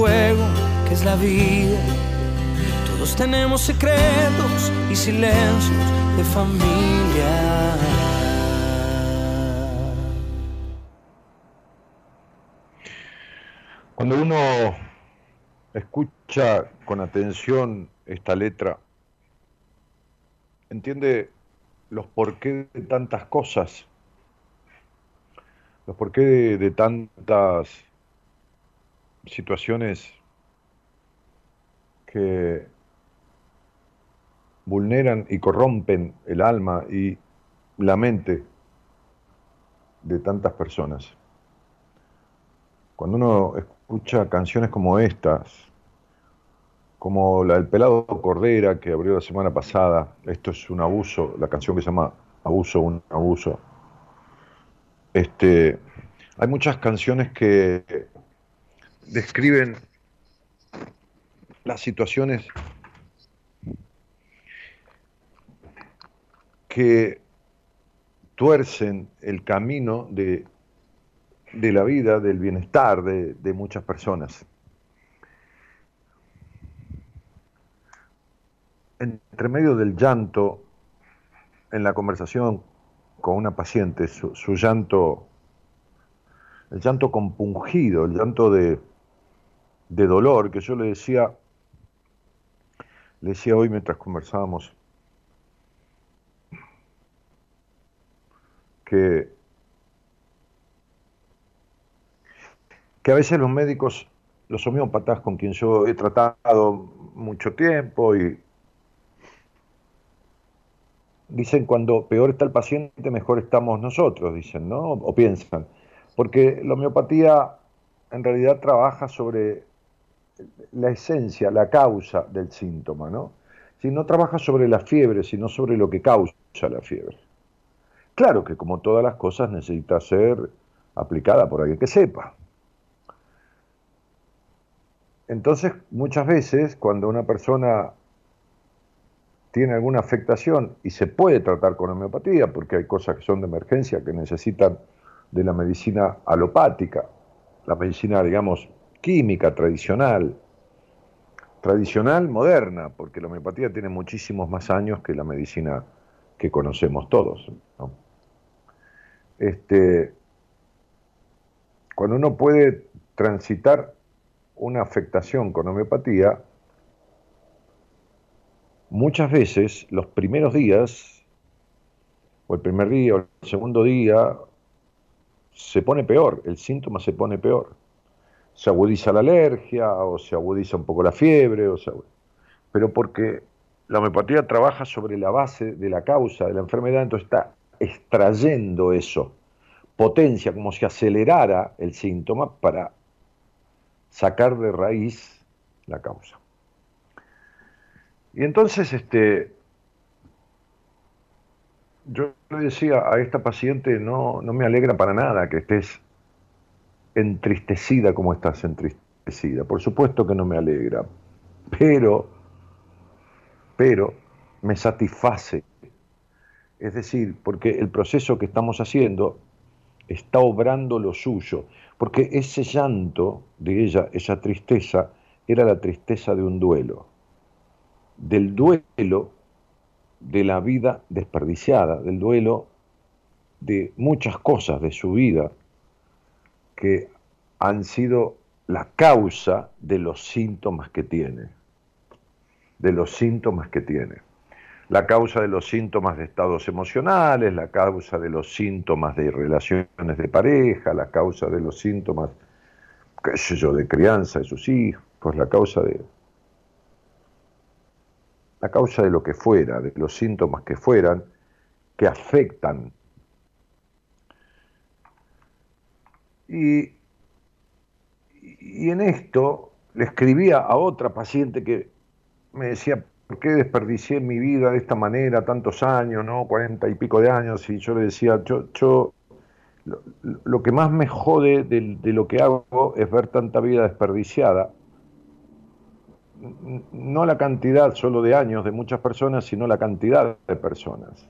juego que es la vida. Todos tenemos secretos y silencios de familia. Cuando uno escucha con atención esta letra, entiende los porqué de tantas cosas, los porqué de, de tantas situaciones que vulneran y corrompen el alma y la mente de tantas personas. Cuando uno escucha canciones como estas, como la del pelado Cordera que abrió la semana pasada, esto es un abuso, la canción que se llama Abuso, un abuso. Este, hay muchas canciones que describen las situaciones que tuercen el camino de, de la vida, del bienestar de, de muchas personas. Entre medio del llanto, en la conversación con una paciente, su, llanto, el llanto compungido, el llanto de, de dolor, que yo le decía, le decía hoy mientras conversábamos, que, a veces los médicos, los homeópatas con quien yo he tratado mucho tiempo y dicen cuando peor está el paciente, mejor estamos nosotros, dicen, ¿no? O piensan. Porque la homeopatía en realidad trabaja sobre la esencia, la causa del síntoma, ¿no? Si no trabaja sobre la fiebre, sino sobre lo que causa la fiebre. Claro que como todas las cosas necesita ser aplicada por alguien que sepa. Entonces, muchas veces, cuando una persona tiene alguna afectación y se puede tratar con homeopatía, porque hay cosas que son de emergencia que necesitan de la medicina alopática, la medicina, digamos, química tradicional, tradicional moderna, porque la homeopatía tiene muchísimos más años que la medicina que conocemos todos. este, cuando uno puede transitar una afectación con homeopatía, muchas veces los primeros días, o el primer día o el segundo día, se pone peor, el síntoma se pone peor. Se agudiza la alergia o se agudiza un poco la fiebre, o pero porque la homeopatía trabaja sobre la base de la causa de la enfermedad, entonces está extrayendo eso, potencia, como si acelerara el síntoma para sacar de raíz la causa. Y entonces, este, yo le decía a esta paciente, no, no me alegra para nada que estés entristecida como estás entristecida. Por supuesto que no me alegra, pero, pero me satisface es decir, porque el proceso que estamos haciendo está obrando lo suyo, porque ese llanto de ella, esa tristeza, era la tristeza de un duelo, del duelo de la vida desperdiciada, del duelo de muchas cosas de su vida que han sido la causa de los síntomas que tiene, de los síntomas que tiene la causa de los síntomas de estados emocionales, la causa de los síntomas de relaciones de pareja, la causa de los síntomas, qué sé yo, de crianza de sus hijos, la causa de la causa de lo que fuera, de los síntomas que fueran, que afectan. Y, y en esto le escribía a otra paciente que me decía, ¿por qué desperdicié mi vida de esta manera tantos años, ¿no? Cuarenta y pico de años, y yo le decía, yo, yo lo, que más me jode de, de, lo que hago es ver tanta vida desperdiciada, no la cantidad solo de años de muchas personas, sino la cantidad de personas.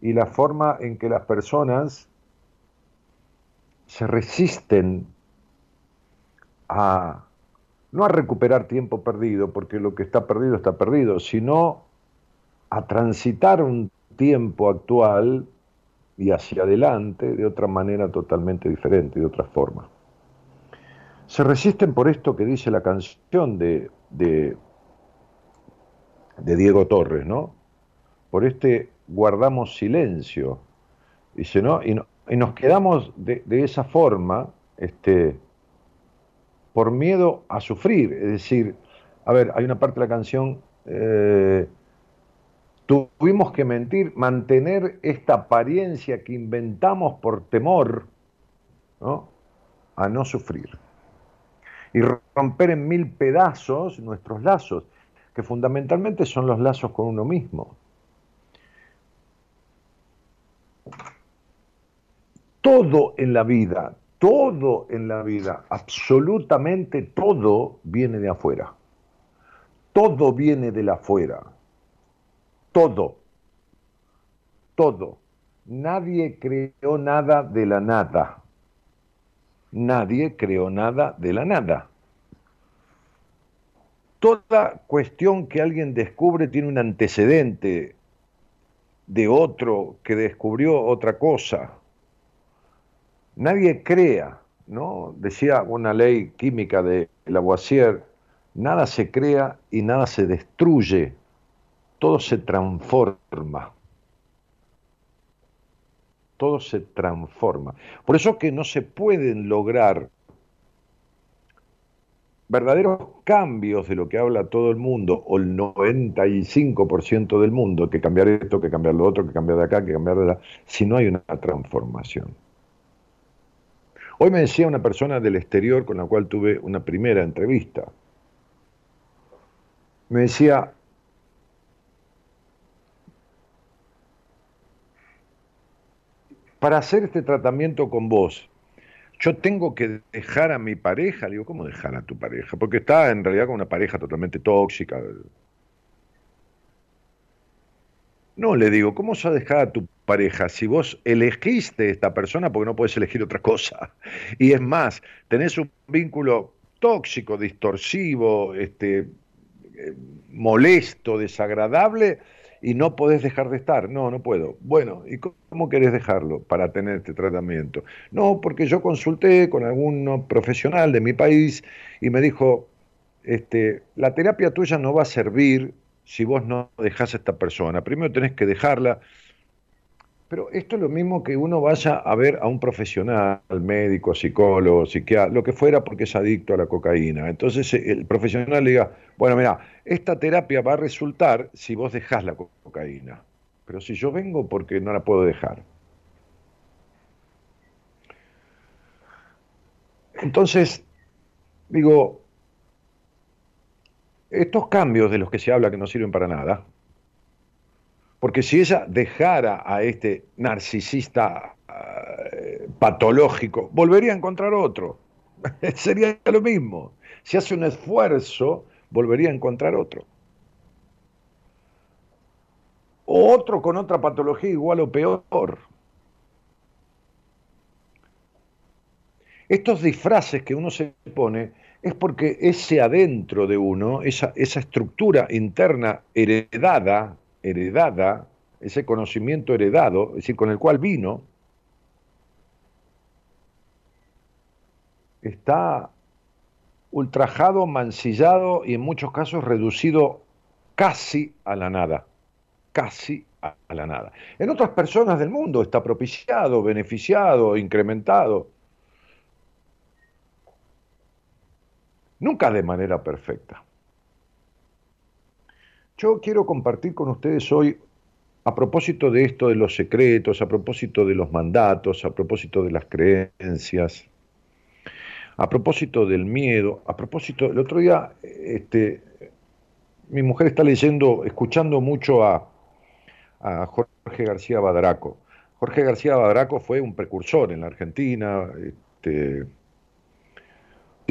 Y la forma en que las personas se resisten a no a recuperar tiempo perdido, porque lo que está perdido está perdido, sino a transitar un tiempo actual y hacia adelante de otra manera totalmente diferente, de otra forma. Se resisten por esto que dice la canción de, de, Diego Torres, ¿no? Por este guardamos silencio, dice, ¿no? Y, no, y nos quedamos de, de esa forma, este, por miedo a sufrir. Es decir, a ver, hay una parte de la canción, eh, tuvimos que mentir, mantener esta apariencia que inventamos por temor ¿no? a no sufrir. Y romper en mil pedazos nuestros lazos, que fundamentalmente son los lazos con uno mismo. Todo en la vida, todo en la vida, absolutamente todo viene de afuera. Todo viene de la afuera. Todo. Todo. nadie creó nada de la nada. Nadie creó nada de la nada. Toda cuestión que alguien descubre tiene un antecedente de otro que descubrió otra cosa. Nadie crea, ¿no? Decía una ley química de Lavoisier, nada se crea y nada se destruye, todo se transforma. Todo se transforma. Por eso que no se pueden lograr verdaderos cambios de lo que habla todo el mundo, o el 95% del mundo, que cambiar esto, que cambiar lo otro, que cambiar de acá, que cambiar de allá, si no hay una transformación. Hoy me decía una persona del exterior con la cual tuve una primera entrevista, me decía, para hacer este tratamiento con vos, yo tengo que dejar a mi pareja. Le digo, ¿cómo dejar a tu pareja? Porque está en realidad con una pareja totalmente tóxica. No, le digo, ¿cómo vas a dejar a tu pareja si vos elegiste esta persona porque no puedes elegir otra cosa? Y es más, tenés un vínculo tóxico, distorsivo, este, eh, molesto, desagradable y no podés dejar de estar. No, no puedo. Bueno, ¿y cómo querés dejarlo para tener este tratamiento? No, porque yo consulté con algún profesional de mi país y me dijo, este, la terapia tuya no va a servir si vos no dejás a esta persona. Primero tenés que dejarla pero esto es lo mismo que uno vaya a ver a un profesional, médico, psicólogo, psiquiatra, lo que fuera porque es adicto a la cocaína. Entonces eh, el profesional le diga, bueno, mira, esta terapia va a resultar si vos dejás la cocaína. Pero si yo vengo porque no la puedo dejar. Entonces, digo, estos cambios de los que se habla que no sirven para nada, porque si ella dejara a este narcisista eh, patológico, volvería a encontrar otro. Sería lo mismo. Si hace un esfuerzo, volvería a encontrar otro. O otro con otra patología igual o peor. Estos disfraces que uno se pone es porque ese adentro de uno, esa, estructura interna heredada, heredada, ese conocimiento heredado, es decir, con el cual vino, está ultrajado, mancillado y en muchos casos reducido casi a la nada, casi a la nada. En otras personas del mundo está propiciado, beneficiado, incrementado, nunca de manera perfecta. Yo quiero compartir con ustedes hoy, a propósito de esto de los secretos, a propósito de los mandatos, a propósito de las creencias, a propósito del miedo, a propósito, el otro día, este, mi mujer está leyendo, escuchando mucho a, Jorge García Badraco. Jorge García Badraco fue un precursor en la Argentina, este,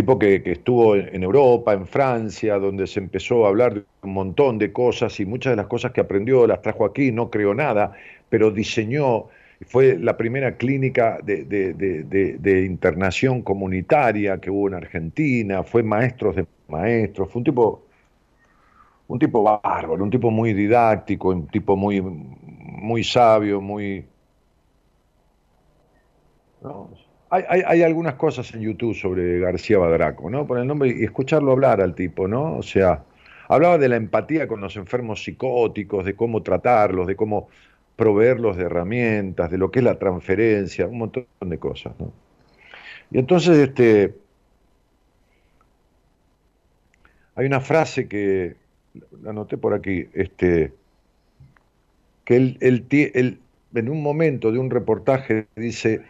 tipo que, estuvo en Europa, en Francia, donde se empezó a hablar de un montón de cosas y muchas de las cosas que aprendió las trajo aquí, no creó nada, pero diseñó, fue la primera clínica de, internación comunitaria que hubo en Argentina, fue maestro de maestros, fue un tipo, un tipo bárbaro, un tipo muy didáctico, un tipo muy, muy sabio, muy... Hay, algunas cosas en YouTube sobre García Badraco, ¿no? Por el nombre y escucharlo hablar al tipo, ¿no? O sea, hablaba de la empatía con los enfermos psicóticos, de cómo tratarlos, de cómo proveerlos de herramientas, de lo que es la transferencia, un montón de cosas, ¿no? Y entonces, este, hay una frase que la anoté por aquí, este, que él, él, en un momento de un reportaje dice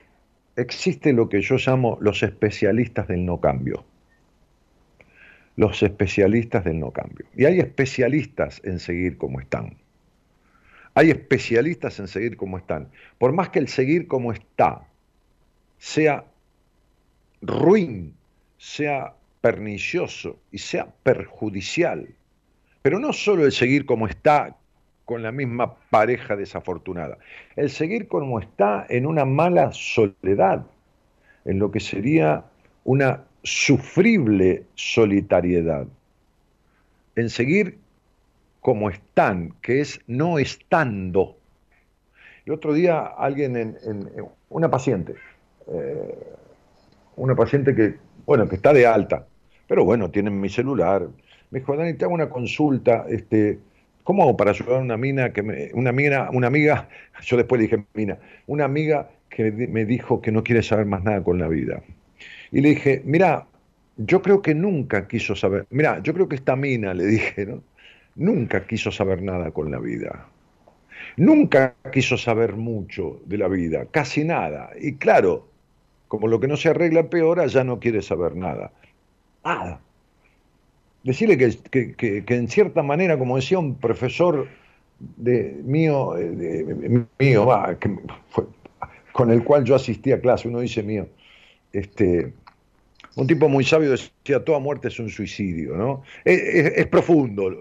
existe lo que yo llamo los especialistas del no cambio. Los especialistas del no cambio. Y hay especialistas en seguir como están. Hay especialistas en seguir como están. Por más que el seguir como está sea ruin, sea pernicioso y sea perjudicial, pero no solo el seguir como está con la misma pareja desafortunada. El seguir como está en una mala soledad, en lo que sería una sufrible solitariedad. En seguir como están, que es no estando. El otro día alguien, en, una paciente, eh, una paciente que, bueno, que está de alta, pero bueno, tienen mi celular. Me dijo, Dani, te hago una consulta, este, ¿cómo hago para ayudar a una mina que me, una mina, una amiga, yo después le dije mina, una amiga que me dijo que no quiere saber más nada con la vida? Y le dije, mira, yo creo que nunca quiso saber, mira, yo creo que esta mina, le dije, ¿no? Nunca quiso saber nada con la vida. Nunca quiso saber mucho de la vida, casi nada. Y claro, como lo que no se arregla peor, ya no quiere saber nada. Nada. Decirle que, en cierta manera, como decía un profesor de, mío, de, mío con el cual yo asistí a clase, uno dice mío, este, un tipo muy sabio decía, toda muerte es un suicidio, ¿no? Es, profundo,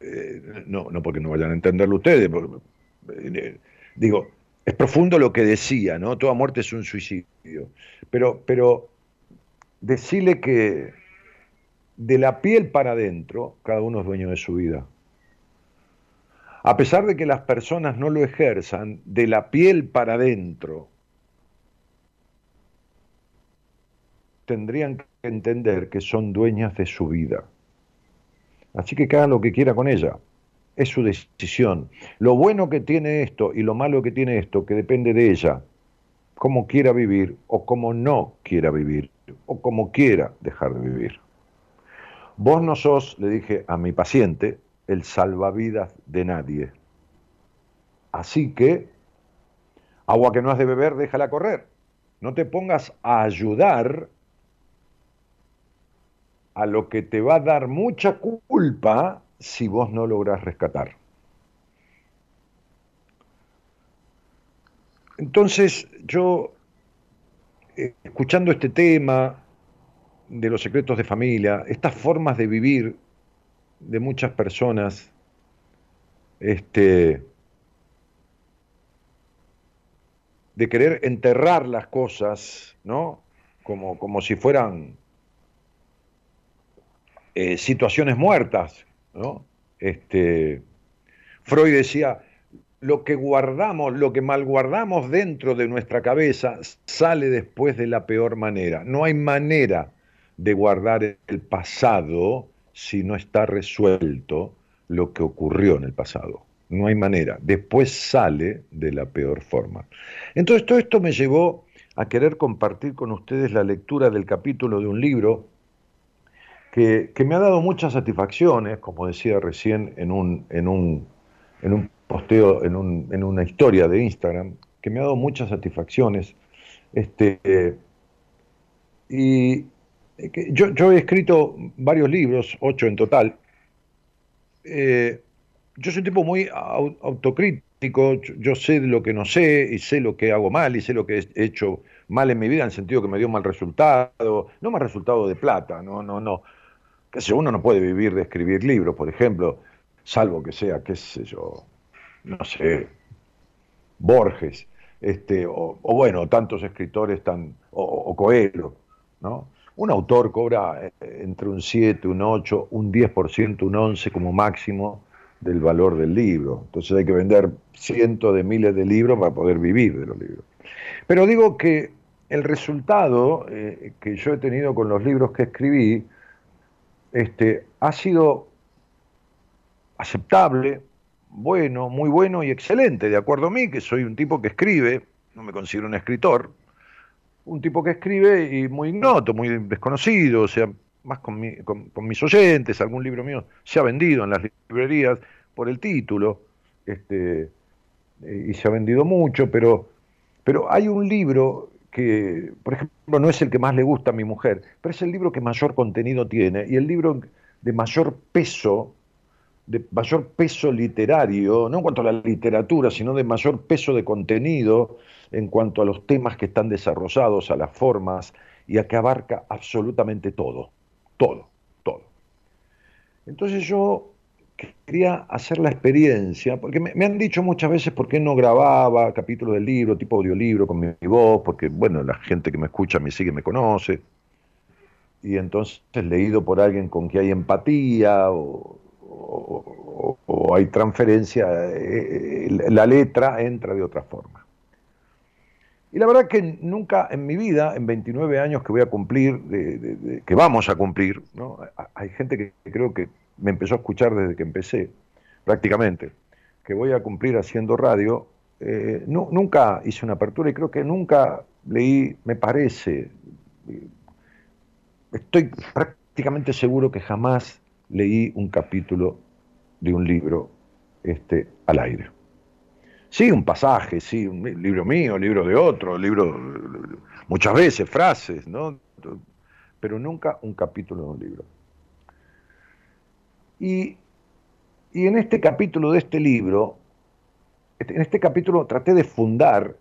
eh, no, no porque no vayan a entenderlo ustedes, eh, digo, es profundo lo que decía, ¿no? Toda muerte es un suicidio. Pero, pero decirle que de la piel para adentro, cada uno es dueño de su vida. A pesar de que las personas no lo ejerzan, de la piel para adentro, tendrían que entender que son dueñas de su vida. Así que haga lo que quiera con ella. Es su decisión. Lo bueno que tiene esto y lo malo que tiene esto, que depende de ella, cómo quiera vivir o cómo no quiera vivir, o cómo quiera dejar de vivir. Vos no sos, le dije a mi paciente, el salvavidas de nadie. Así que, agua que no has de beber, déjala correr. No te pongas a ayudar a lo que te va a dar mucha culpa si vos no lográs rescatar. Entonces, yo, eh, escuchando este tema de los secretos de familia, estas formas de vivir de muchas personas, este, de querer enterrar las cosas, ¿no? Como, como si fueran eh, situaciones muertas. ¿no? Este, Freud decía, lo que guardamos, lo que malguardamos dentro de nuestra cabeza sale después de la peor manera. No hay manera de guardar el pasado si no está resuelto lo que ocurrió en el pasado. No hay manera. Después sale de la peor forma. Entonces todo esto me llevó a querer compartir con ustedes la lectura del capítulo de un libro que, me ha dado muchas satisfacciones, como decía recién en un, en un, en un posteo, en, un, en, una historia de Instagram, que me ha dado muchas satisfacciones. Este, y yo, yo, he escrito varios libros, ocho en total. Eh, yo soy un tipo muy autocrítico, yo sé lo que no sé y sé lo que hago mal y sé lo que he hecho mal en mi vida en el sentido que me dio mal resultado, no mal resultado de plata, no, no, no, que sé, uno no puede vivir de escribir libros, por ejemplo, salvo que sea, qué sé yo, no sé, Borges, este, o, bueno, tantos escritores tan, o, Coelho, ¿no? Un autor cobra eh, entre un 7, un 8, un 10%, un 11 como máximo del valor del libro. Entonces hay que vender cientos de miles de libros para poder vivir de los libros. Pero digo que el resultado eh, que yo he tenido con los libros que escribí este, ha sido aceptable, bueno, muy bueno y excelente, de acuerdo a mí, que soy un tipo que escribe, no me considero un escritor, un tipo que escribe y muy ignoto, muy desconocido, o sea, más con, mis oyentes, algún libro mío se ha vendido en las librerías por el título, este, y se ha vendido mucho, pero, pero hay un libro que, por ejemplo, no es el que más le gusta a mi mujer, pero es el libro que mayor contenido tiene y el libro de mayor peso, de mayor peso literario, no en cuanto a la literatura, sino de mayor peso de contenido en cuanto a los temas que están desarrollados, a las formas y a que abarca absolutamente todo, todo, todo. Entonces yo quería hacer la experiencia, porque me, han dicho muchas veces por qué no grababa capítulos del libro, tipo audiolibro con mi, voz, porque, bueno, la gente que me escucha, me sigue, me conoce. Y entonces leído por alguien con que hay empatía o, hay transferencia, eh, eh, la letra entra de otra forma. Y la verdad que nunca en mi vida, en 29 años que voy a cumplir, que vamos a cumplir, ¿no? hay gente que creo que me empezó a escuchar desde que empecé, prácticamente, que voy a cumplir haciendo radio, eh, nunca hice una apertura y creo que nunca leí, me parece, estoy prácticamente seguro que jamás leí un capítulo de un libro este, al aire. Sí, un pasaje, sí, un libro mío, libro de otro, libro, muchas veces, frases, ¿no? Pero nunca un capítulo de un libro. Y, en este capítulo de este libro, este, en este capítulo traté de fundar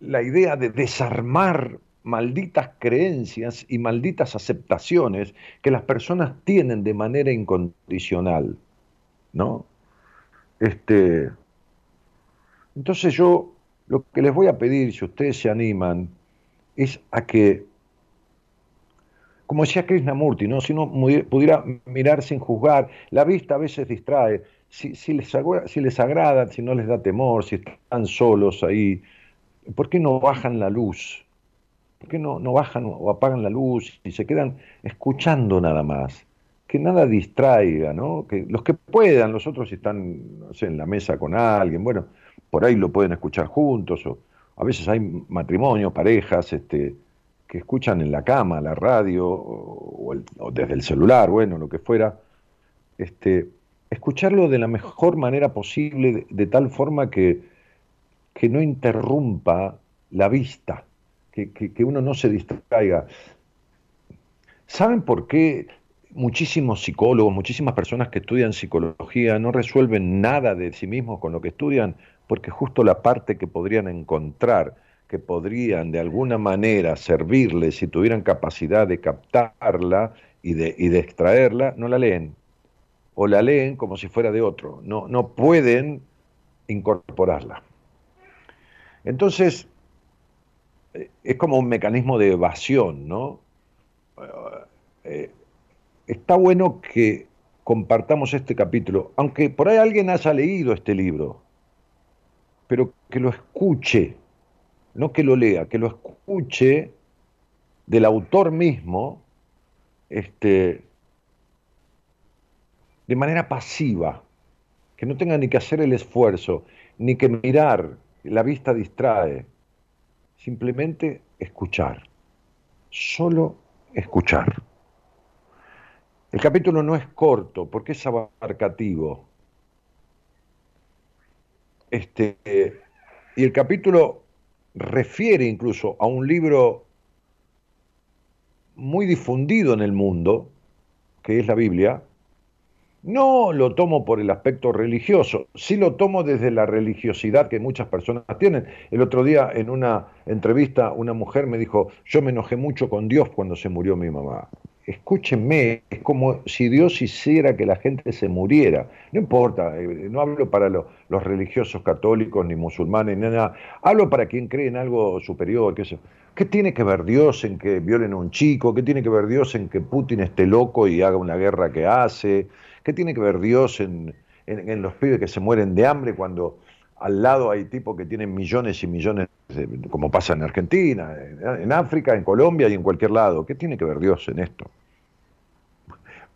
la idea de desarmar malditas creencias y malditas aceptaciones que las personas tienen de manera incondicional, ¿no? Este, entonces yo lo que les voy a pedir, si ustedes se animan, es a que como decía Krishnamurti, ¿no? si uno pudiera mirar sin juzgar, la vista a veces distrae, si, les, si les agrada, si no les da temor, si están solos ahí, ¿por qué no bajan la luz? ¿Por qué no, no bajan o apagan la luz y se quedan escuchando nada más? Que nada distraiga, ¿no? Que los que puedan, los otros están no sé, en la mesa con alguien, bueno, por ahí lo pueden escuchar juntos, o a veces hay matrimonios, parejas, este, que escuchan en la cama, la radio o, desde el celular, bueno, lo que fuera, este, escucharlo de la mejor manera posible, de, tal forma que, que, no interrumpa la vista, que, que, uno no se distraiga. ¿Saben por qué muchísimos psicólogos, muchísimas personas que estudian psicología no resuelven nada de sí mismos con lo que estudian? Porque justo la parte que podrían encontrar que podrían de alguna manera servirles si tuvieran capacidad de captarla y de, y de extraerla, no la leen. O la leen como si fuera de otro. No, no pueden incorporarla. Entonces, es como un mecanismo de evasión, ¿no? Eh, está bueno que compartamos este capítulo, aunque por ahí alguien haya leído este libro, pero que lo escuche no que lo lea, que lo escuche del autor mismo, este, de manera pasiva, que no tenga ni que hacer el esfuerzo, ni que mirar, la vista distrae, simplemente escuchar, solo escuchar. El capítulo no es corto porque es abarcativo. Este, y el capítulo refiere incluso a un libro muy difundido en el mundo, que es la Biblia, no lo tomo por el aspecto religioso, sí lo tomo desde la religiosidad que muchas personas tienen. El otro día en una entrevista una mujer me dijo, yo me enojé mucho con Dios cuando se murió mi mamá escúchenme, es como si Dios hiciera que la gente se muriera. No importa, eh, no hablo para los religiosos católicos ni musulmanes, ni nada. Hablo para quien cree en algo superior. ¿Qué, ¿Qué tiene que ver Dios en que violen a un chico? ¿Qué tiene que ver Dios en que Putin esté loco y haga una guerra que hace? ¿Qué tiene que ver Dios en, en, los pibes que se mueren de hambre cuando al lado hay tipos que tienen millones y millones, como pasa en Argentina, en África, en Colombia y en cualquier lado. ¿Qué tiene que ver Dios en esto?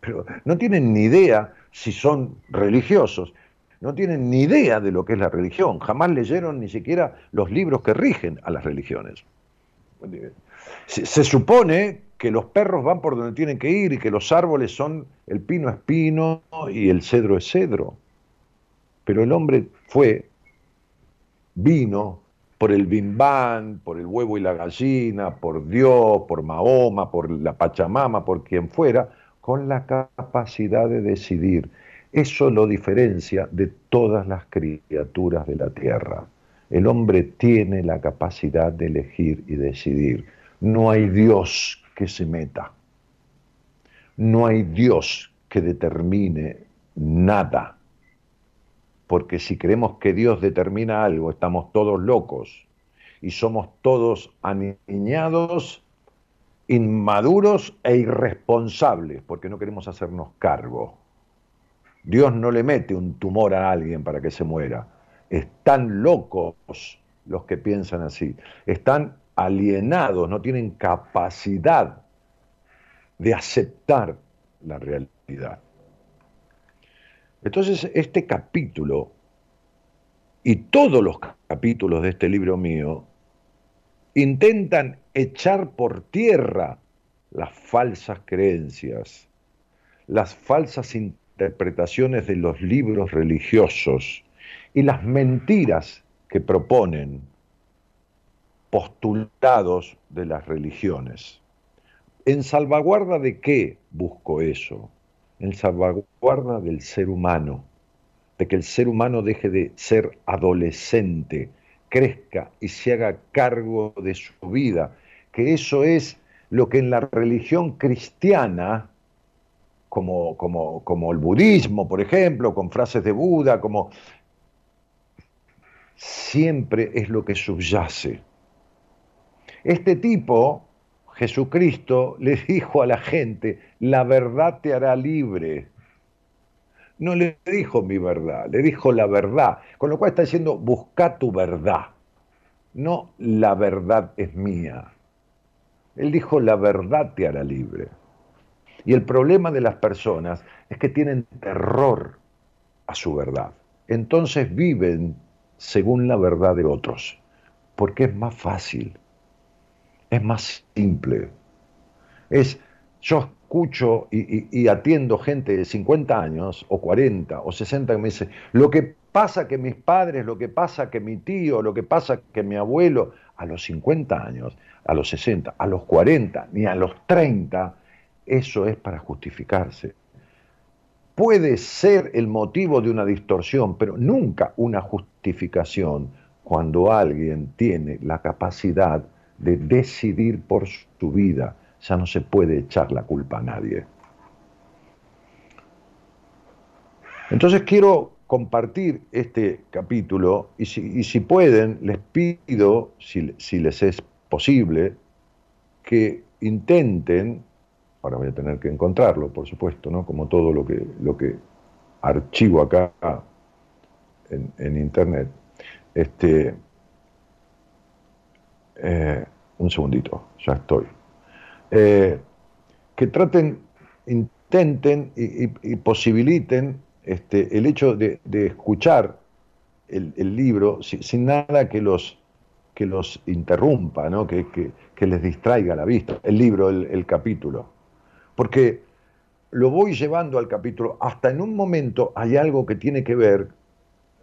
Pero no tienen ni idea si son religiosos, no tienen ni idea de lo que es la religión, jamás leyeron ni siquiera los libros que rigen a las religiones. Se, supone que los perros van por donde tienen que ir y que los árboles son, el pino es pino y el cedro es cedro. Pero el hombre fue vino por el bimbán, por el huevo y la gallina, por Dios, por Mahoma, por la Pachamama, por quien fuera, con la capacidad de decidir. Eso lo diferencia de todas las criaturas de la tierra. El hombre tiene la capacidad de elegir y decidir. No hay Dios que se meta. No hay Dios que determine nada. Porque si creemos que Dios determina algo, estamos todos locos y somos todos aniñados, inmaduros e irresponsables, porque no queremos hacernos cargo. Dios no le mete un tumor a alguien para que se muera. Están locos los que piensan así. Están alienados, no tienen capacidad de aceptar la realidad. Entonces, este capítulo y todos los capítulos de este libro mío intentan echar por tierra las falsas creencias, las falsas interpretaciones de los libros religiosos y las mentiras que proponen postulados de las religiones. ¿En salvaguarda de qué busco eso? En salvaguarda del ser humano, de que el ser humano deje de ser adolescente, crezca y se haga cargo de su vida, que eso es lo que en la religión cristiana, como, como, como el budismo, por ejemplo, con frases de Buda, como siempre es lo que subyace. Este tipo, Jesucristo, le dijo a la gente, la verdad te hará libre. No le dijo mi verdad, le dijo la verdad. Con lo cual está diciendo, busca tu verdad. No la verdad es mía. Él dijo, la verdad te hará libre. Y el problema de las personas es que tienen terror a su verdad. Entonces viven según la verdad de otros, porque es más fácil es más simple. Es, yo escucho y, atiendo gente de 50 años, o 40, o 60, que me dice, lo que pasa que mis padres, lo que pasa que mi tío, lo que pasa que mi abuelo, a los 50 años, a los 60, a los 40, ni a los 30, eso es para justificarse. Puede ser el motivo de una distorsión, pero nunca una justificación cuando alguien tiene la capacidad de decidir por su vida. Ya no se puede echar la culpa a nadie. Entonces quiero compartir este capítulo y si, pueden, les pido, si, si, les es posible, que intenten, ahora voy a tener que encontrarlo, por supuesto, ¿no? como todo lo que, lo que archivo acá en, en internet, este, eh, un segundito, ya estoy. Eh, que traten, intenten y, posibiliten este, el hecho de, escuchar el, libro sin, nada que los, que los interrumpa, ¿no? que, les distraiga la vista, el libro, el, capítulo. Porque lo voy llevando al capítulo, hasta en un momento hay algo que tiene que ver,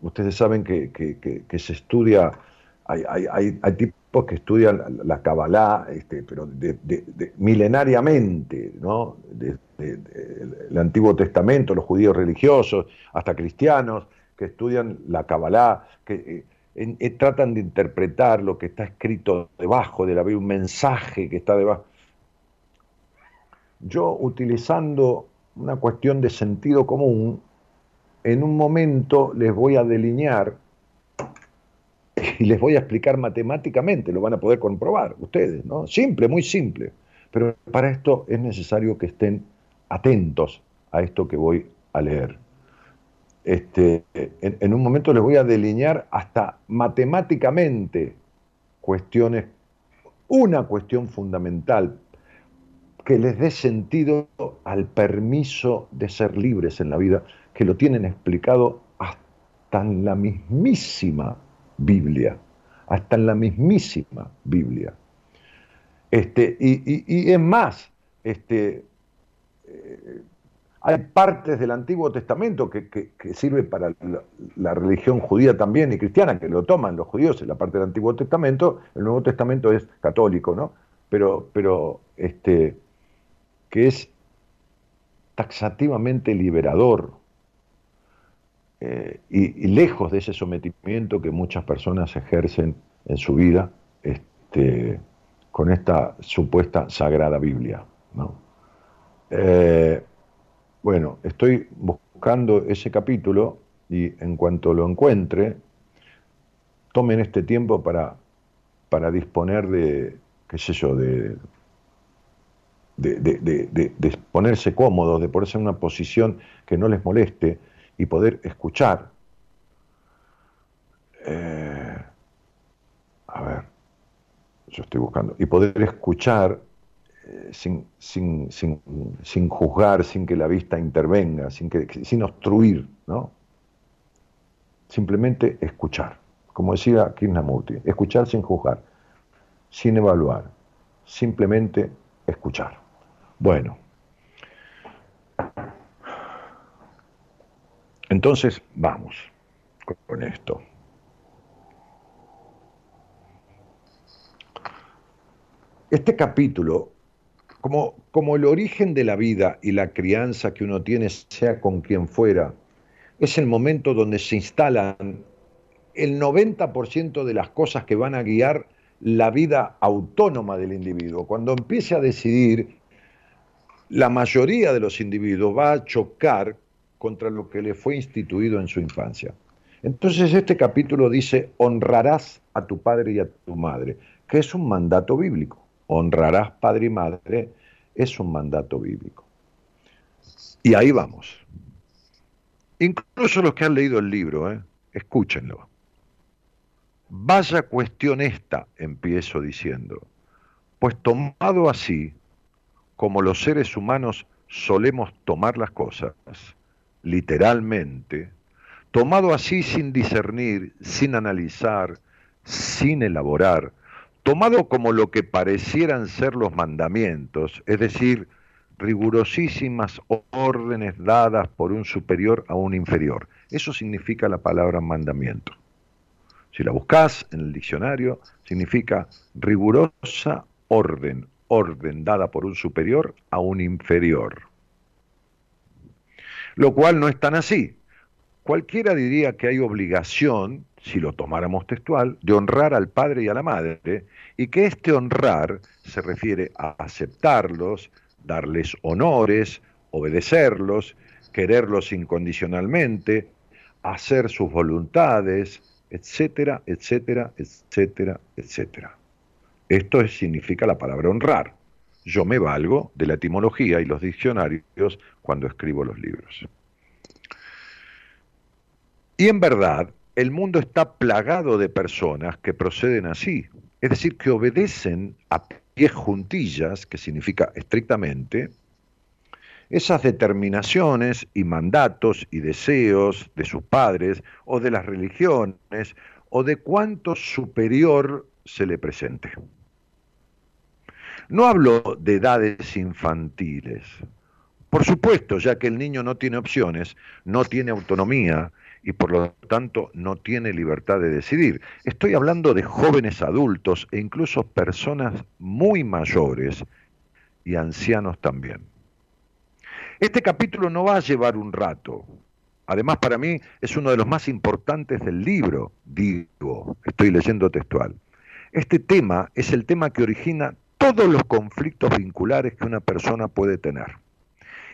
ustedes saben que, se estudia, hay, hay, hay, tipos que estudian la Kabbalah, este, pero de, milenariamente, ¿no? el Antiguo Testamento, los judíos religiosos, hasta cristianos, que estudian la Kabbalah, que eh, eh, tratan de interpretar lo que está escrito debajo de la Biblia, un mensaje que está debajo. Yo, utilizando una cuestión de sentido común, en un momento les voy a delinear y les voy a explicar matemáticamente, lo van a poder comprobar ustedes, ¿no? Simple, muy simple. Pero para esto es necesario que estén atentos a esto que voy a leer. Este, en, un momento les voy a delinear hasta matemáticamente cuestiones, una cuestión fundamental que les dé sentido al permiso de ser libres en la vida, que lo tienen explicado hasta en la mismísima Biblia, hasta en la mismísima Biblia. Este, y, es más, este, eh, hay partes del Antiguo Testamento que, que, sirve para la, religión judía también y cristiana, que lo toman los judíos en la parte del Antiguo Testamento, el Nuevo Testamento es católico, ¿no? Pero, pero este, que es taxativamente liberador, eh, y, lejos de ese sometimiento que muchas personas ejercen en su vida este, con esta supuesta sagrada Biblia. Eh, Bueno, estoy buscando ese capítulo y en cuanto lo encuentre, tomen este tiempo para, para disponer de, qué sé yo, de, de, ponerse cómodos, de ponerse en una posición que no les moleste y poder escuchar. Eh, a ver, yo estoy buscando, y poder escuchar eh, sin, sin, sin, sin, juzgar, sin que la vista intervenga, sin, que, sin obstruir, ¿no? Simplemente escuchar, como decía Krishnamurti, escuchar sin juzgar, sin evaluar, simplemente escuchar. Bueno, entonces vamos con esto. Este capítulo, como, como el origen de la vida y la crianza que uno tiene, sea con quien fuera, es el momento donde se instalan el 90% de las cosas que van a guiar la vida autónoma del individuo. Cuando empiece a decidir, la mayoría de los individuos va a chocar contra lo que le fue instituido en su infancia. Entonces este capítulo dice, honrarás a tu padre y a tu madre, que es un mandato bíblico. Honrarás padre y madre es un mandato bíblico. Y ahí vamos. Incluso los que han leído el libro, ¿eh? escúchenlo. Vaya cuestión esta, empiezo diciendo, pues tomado así, como los seres humanos solemos tomar las cosas, literalmente, tomado así sin discernir, sin analizar, sin elaborar, tomado como lo que parecieran ser los mandamientos, es decir, rigurosísimas órdenes dadas por un superior a un inferior. Eso significa la palabra mandamiento. Si la buscas en el diccionario, significa rigurosa orden, orden dada por un superior a un inferior. Lo cual no es tan así. Cualquiera diría que hay obligación, si lo tomáramos textual, de honrar al padre y a la madre, y que este honrar se refiere a aceptarlos, darles honores, obedecerlos, quererlos incondicionalmente, hacer sus voluntades, etcétera, etcétera, etcétera, etcétera. Esto significa la palabra honrar. Yo me valgo de la etimología y los diccionarios cuando escribo los libros. Y en verdad, el mundo está plagado de personas que proceden así, es decir, que obedecen a pies juntillas, que significa estrictamente, esas determinaciones y mandatos y deseos de sus padres o de las religiones o de cuánto superior se le presente. No hablo de edades infantiles. Por supuesto, ya que el niño no tiene opciones, no tiene autonomía y por lo tanto no tiene libertad de decidir. Estoy hablando de jóvenes adultos e incluso personas muy mayores y ancianos también. Este capítulo no va a llevar un rato. Además, para mí es uno de los más importantes del libro, digo, estoy leyendo textual. Este tema es el tema que origina todos los conflictos vinculares que una persona puede tener.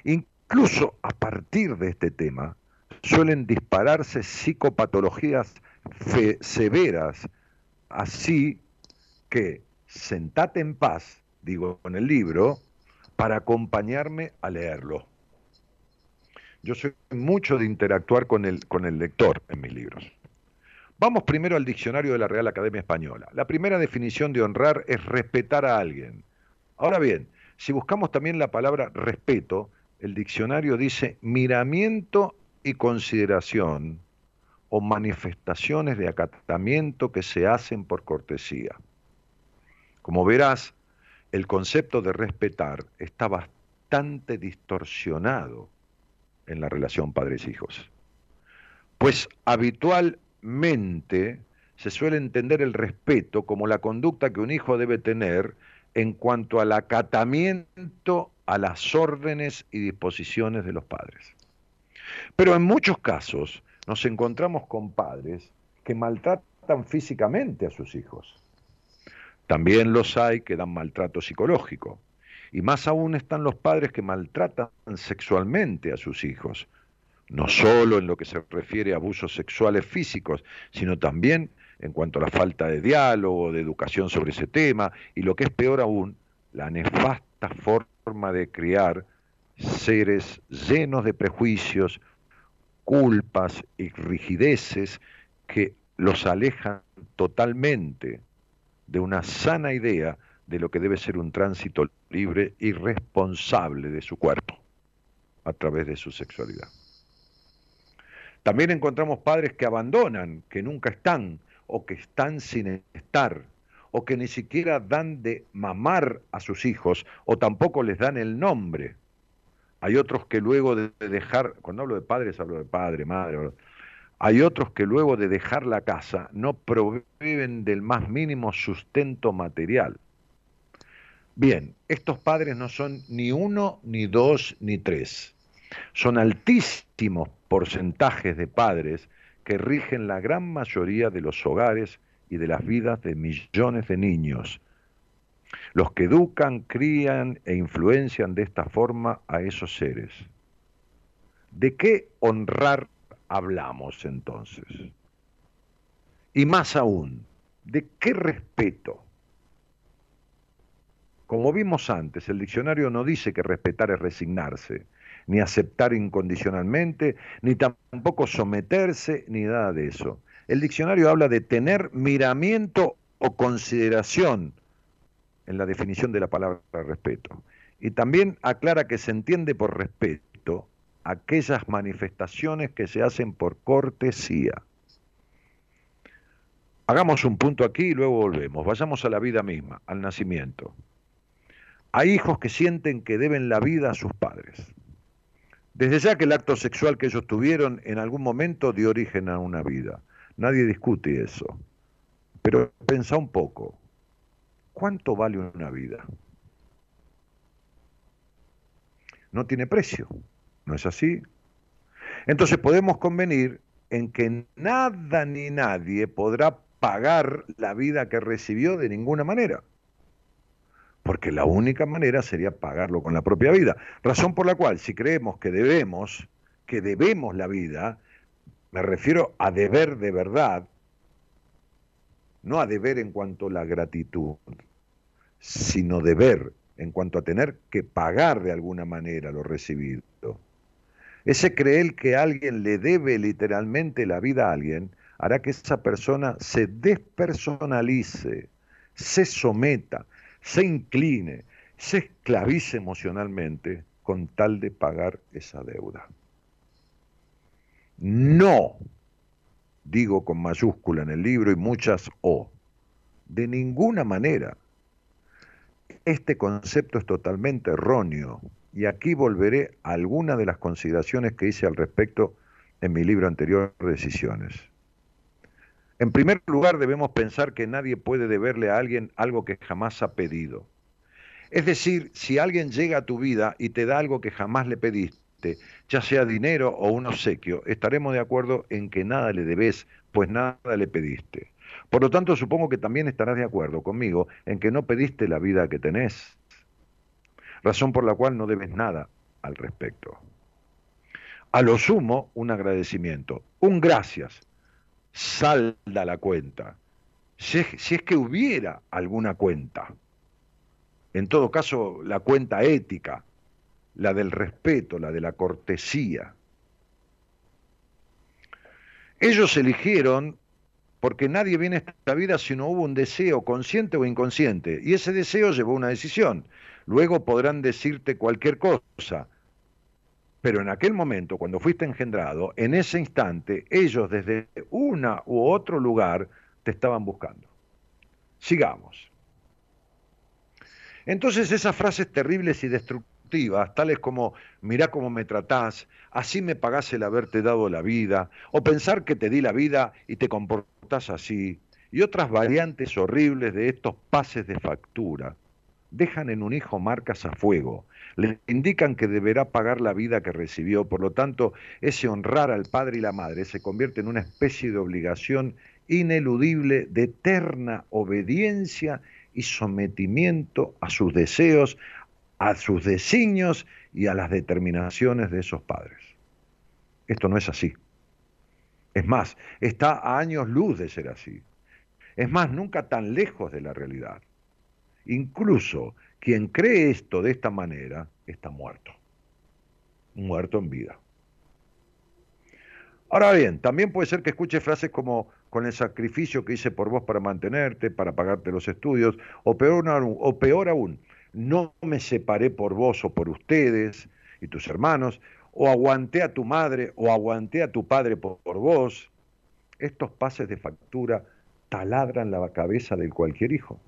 Incluso a partir de este tema suelen dispararse psicopatologías severas, así que sentate en paz, digo en el libro, para acompañarme a leerlo. Yo soy mucho de interactuar con el, con el lector en mis libros. Vamos primero al diccionario de la Real Academia Española. La primera definición de honrar es respetar a alguien. Ahora bien, si buscamos también la palabra respeto, el diccionario dice miramiento y consideración o manifestaciones de acatamiento que se hacen por cortesía. Como verás, el concepto de respetar está bastante distorsionado en la relación padres-hijos. Pues habitualmente se suele entender el respeto como la conducta que un hijo debe tener en cuanto al acatamiento a las órdenes y disposiciones de los padres. Pero en muchos casos nos encontramos con padres que maltratan físicamente a sus hijos. También los hay que dan maltrato psicológico. Y más aún están los padres que maltratan sexualmente a sus hijos, no solo en lo que se refiere a abusos sexuales físicos, sino también en cuanto a la falta de diálogo, de educación sobre ese tema, y lo que es peor aún, la nefasta forma de criar seres llenos de prejuicios, culpas y rigideces que los alejan totalmente de una sana idea de lo que debe ser un tránsito libre y responsable de su cuerpo a través de su sexualidad. También encontramos padres que abandonan, que nunca están o que están sin estar o que ni siquiera dan de mamar a sus hijos o tampoco les dan el nombre. Hay otros que luego de dejar, cuando hablo de padres hablo de padre, madre, hay otros que luego de dejar la casa no proveen del más mínimo sustento material. Bien, estos padres no son ni uno, ni dos, ni tres. Son altísimos porcentajes de padres que rigen la gran mayoría de los hogares y de las vidas de millones de niños. Los que educan, crían e influencian de esta forma a esos seres. ¿De qué honrar hablamos entonces? Y más aún, ¿de qué respeto? Como vimos antes, el diccionario no dice que respetar es resignarse, ni aceptar incondicionalmente, ni tampoco someterse, ni nada de eso. El diccionario habla de tener miramiento o consideración en la definición de la palabra respeto. Y también aclara que se entiende por respeto aquellas manifestaciones que se hacen por cortesía. Hagamos un punto aquí y luego volvemos. Vayamos a la vida misma, al nacimiento. Hay hijos que sienten que deben la vida a sus padres. Desde ya que el acto sexual que ellos tuvieron en algún momento dio origen a una vida. Nadie discute eso. Pero pensa un poco, ¿cuánto vale una vida? No tiene precio, ¿no es así? Entonces podemos convenir en que nada ni nadie podrá pagar la vida que recibió de ninguna manera porque la única manera sería pagarlo con la propia vida. Razón por la cual, si creemos que debemos, que debemos la vida, me refiero a deber de verdad, no a deber en cuanto a la gratitud, sino deber en cuanto a tener que pagar de alguna manera lo recibido. Ese creer que alguien le debe literalmente la vida a alguien hará que esa persona se despersonalice, se someta, se incline, se esclavice emocionalmente con tal de pagar esa deuda. No, digo con mayúscula en el libro y muchas O, de ninguna manera. Este concepto es totalmente erróneo y aquí volveré a algunas de las consideraciones que hice al respecto en mi libro anterior, Decisiones. En primer lugar, debemos pensar que nadie puede deberle a alguien algo que jamás ha pedido. Es decir, si alguien llega a tu vida y te da algo que jamás le pediste, ya sea dinero o un obsequio, estaremos de acuerdo en que nada le debes, pues nada le pediste. Por lo tanto, supongo que también estarás de acuerdo conmigo en que no pediste la vida que tenés, razón por la cual no debes nada al respecto. A lo sumo, un agradecimiento, un gracias, salda la cuenta. Si es, que hubiera alguna cuenta. En todo caso, la cuenta ética, la del respeto, la de la cortesía. Ellos eligieron porque nadie viene a esta vida si no hubo un deseo consciente o inconsciente, y ese deseo llevó una decisión. Luego podrán decirte cualquier cosa, pero en aquel momento, cuando fuiste engendrado, en ese instante, ellos desde una u otro lugar te estaban buscando. Sigamos. Entonces esas frases terribles y destructivas, tales como, mirá cómo me tratás, así me pagás el haberte dado la vida, o pensar que te di la vida y te comportás así, y otras variantes horribles de estos pases de factura, dejan en un hijo marcas a fuego, le indican que deberá pagar la vida que recibió, por lo tanto, ese honrar al padre y la madre se convierte en una especie de obligación ineludible de eterna obediencia y sometimiento a sus deseos, a sus designios y a las determinaciones de esos padres. Esto no es así. Es más, está a años luz de ser así. Es más, nunca tan lejos de la realidad. Incluso quien cree esto de esta manera está muerto. Muerto en vida. Ahora bien, también puede ser que escuche frases como con el sacrificio que hice por vos para mantenerte, para pagarte los estudios, o peor, o peor aún, no me separé por vos o por ustedes y tus hermanos, o aguanté a tu madre o aguanté a tu padre por, vos. Estos pases de factura taladran la cabeza de cualquier hijo.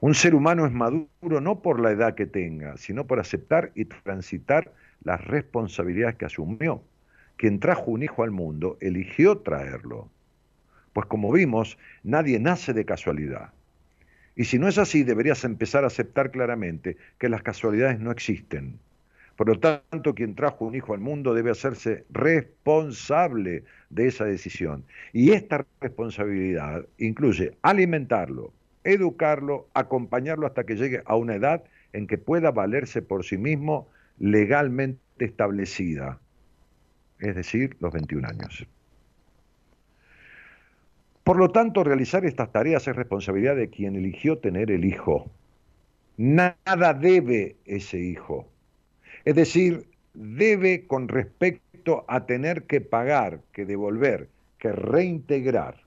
Un ser humano es maduro no por la edad que tenga, sino por aceptar y transitar las responsabilidades que asumió. Quien trajo un hijo al mundo eligió traerlo. Pues como vimos, nadie nace de casualidad. Y si no es así, deberías empezar a aceptar claramente que las casualidades no existen. Por lo tanto, quien trajo un hijo al mundo debe hacerse responsable de esa decisión. Y esta responsabilidad incluye alimentarlo, educarlo, acompañarlo hasta que llegue a una edad en que pueda valerse por sí mismo legalmente establecida, es decir, los 21 años. Por lo tanto, realizar estas tareas es responsabilidad de quien eligió tener el hijo. Nada debe ese hijo. Es decir, debe con respecto a tener que pagar, que devolver, que reintegrar.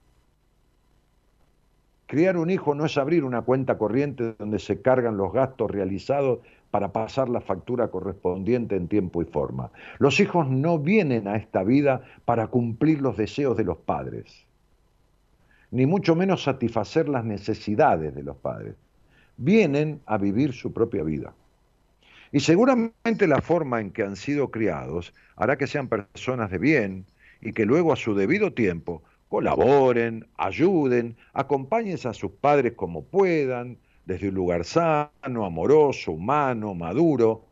Criar un hijo no es abrir una cuenta corriente donde se cargan los gastos realizados para pasar la factura correspondiente en tiempo y forma. Los hijos no vienen a esta vida para cumplir los deseos de los padres ni mucho menos satisfacer las necesidades de los padres. Vienen a vivir su propia vida. Y seguramente la forma en que han sido criados hará que sean personas de bien y que luego a su debido tiempo colaboren, ayuden, acompañen a sus padres como puedan, desde un lugar sano, amoroso, humano, maduro,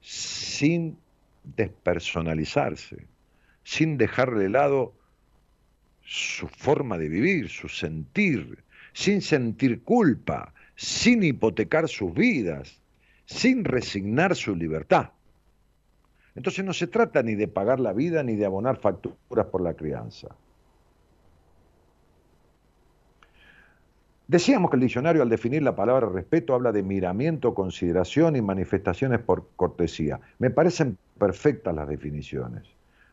sin despersonalizarse, sin dejar de lado su forma de vivir, su sentir, sin sentir culpa, sin hipotecar sus vidas, sin resignar su libertad. Entonces no se trata ni de pagar la vida ni de abonar facturas por la crianza. Decíamos que el diccionario al definir la palabra respeto habla de miramiento, consideración y manifestaciones por cortesía. Me parecen perfectas las definiciones,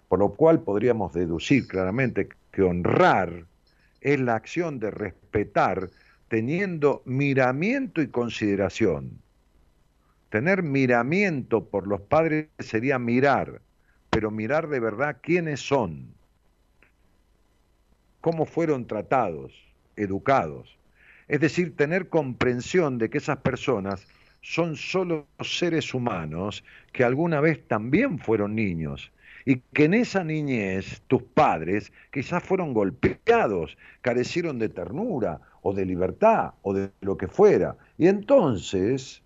por lo cual podríamos deducir claramente que honrar es la acción de respetar teniendo miramiento y consideración. Tener miramiento por los padres sería mirar, pero mirar de verdad quiénes son, cómo fueron tratados, educados. Es decir, tener comprensión de que esas personas son solo seres humanos que alguna vez también fueron niños y que en esa niñez tus padres quizás fueron golpeados, carecieron de ternura o de libertad o de lo que fuera. Y entonces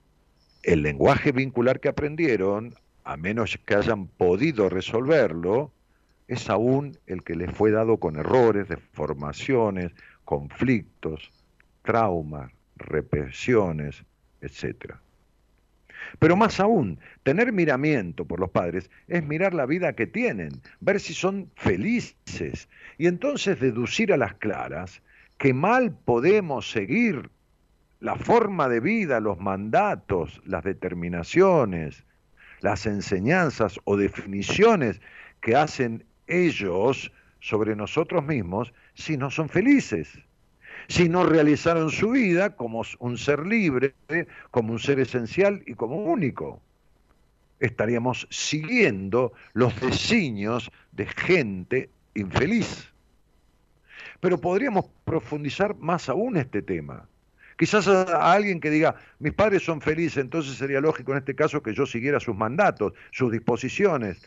el lenguaje vincular que aprendieron, a menos que hayan podido resolverlo, es aún el que les fue dado con errores, deformaciones, conflictos, traumas, represiones, etcétera. Pero más aún, tener miramiento por los padres es mirar la vida que tienen, ver si son felices y entonces deducir a las claras que mal podemos seguir la forma de vida, los mandatos, las determinaciones, las enseñanzas o definiciones que hacen ellos sobre nosotros mismos si no son felices si no realizaron su vida como un ser libre, como un ser esencial y como único. Estaríamos siguiendo los designios de gente infeliz. Pero podríamos profundizar más aún este tema. Quizás a alguien que diga, mis padres son felices, entonces sería lógico en este caso que yo siguiera sus mandatos, sus disposiciones.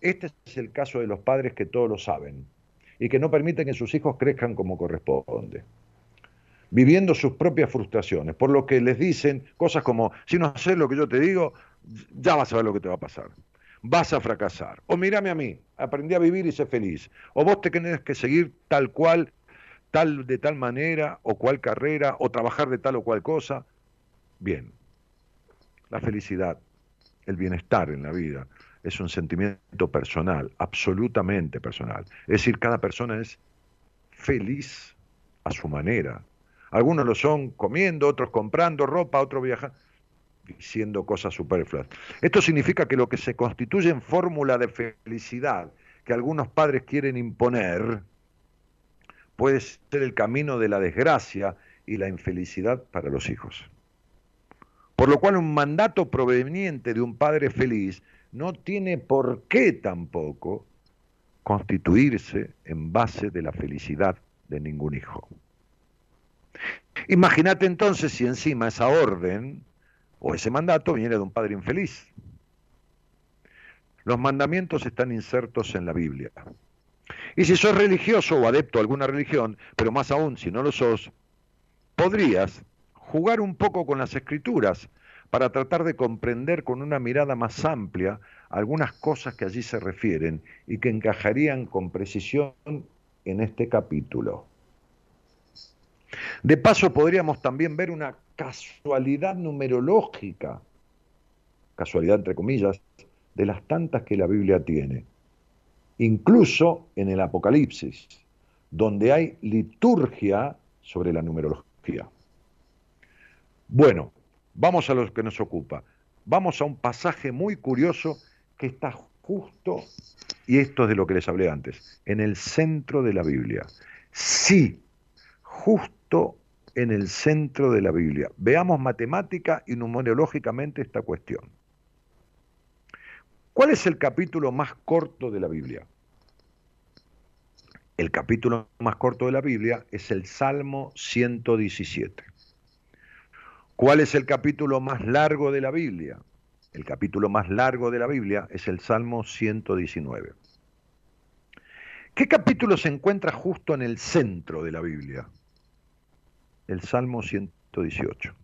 Este es el caso de los padres que todos lo saben y que no permiten que sus hijos crezcan como corresponde viviendo sus propias frustraciones, por lo que les dicen cosas como, si no haces lo que yo te digo, ya vas a ver lo que te va a pasar. Vas a fracasar. O mírame a mí, aprendí a vivir y ser feliz. O vos te tenés que seguir tal cual, tal de tal manera, o cual carrera, o trabajar de tal o cual cosa. Bien, La felicidad, el bienestar en la vida, es un sentimiento personal, absolutamente personal. Es decir, cada persona es feliz a su manera. Algunos lo son comiendo, otros comprando ropa, otros viajando, diciendo cosas superfluas. Esto significa que lo que se constituye en fórmula de felicidad que algunos padres quieren imponer puede ser el camino de la desgracia y la infelicidad para los hijos. Por lo cual un mandato proveniente de un padre feliz no tiene por qué tampoco constituirse en base de la felicidad de ningún hijo. Imagínate entonces si encima esa orden o ese mandato viene de un padre infeliz. Los mandamientos están insertos en la Biblia. Y si sos religioso o adepto a alguna religión, pero más aún si no lo sos, podrías jugar un poco con las escrituras para tratar de comprender con una mirada más amplia algunas cosas que allí se refieren y que encajarían con precisión en este capítulo. De paso podríamos también ver una casualidad numerológica, casualidad entre comillas, de las tantas que la Biblia tiene, incluso en el Apocalipsis, donde hay liturgia sobre la numerología. Bueno, vamos a lo que nos ocupa. Vamos a un pasaje muy curioso que está justo, y esto es de lo que les hablé antes, en el centro de la Biblia. Sí, justo en el centro de la Biblia. Veamos matemática y numerológicamente esta cuestión. ¿Cuál es el capítulo más corto de la Biblia? El capítulo más corto de la Biblia es el Salmo 117. ¿Cuál es el capítulo más largo de la Biblia? El capítulo más largo de la Biblia es el Salmo 119. ¿Qué capítulo se encuentra justo en el centro de la Biblia? El Salmo 118.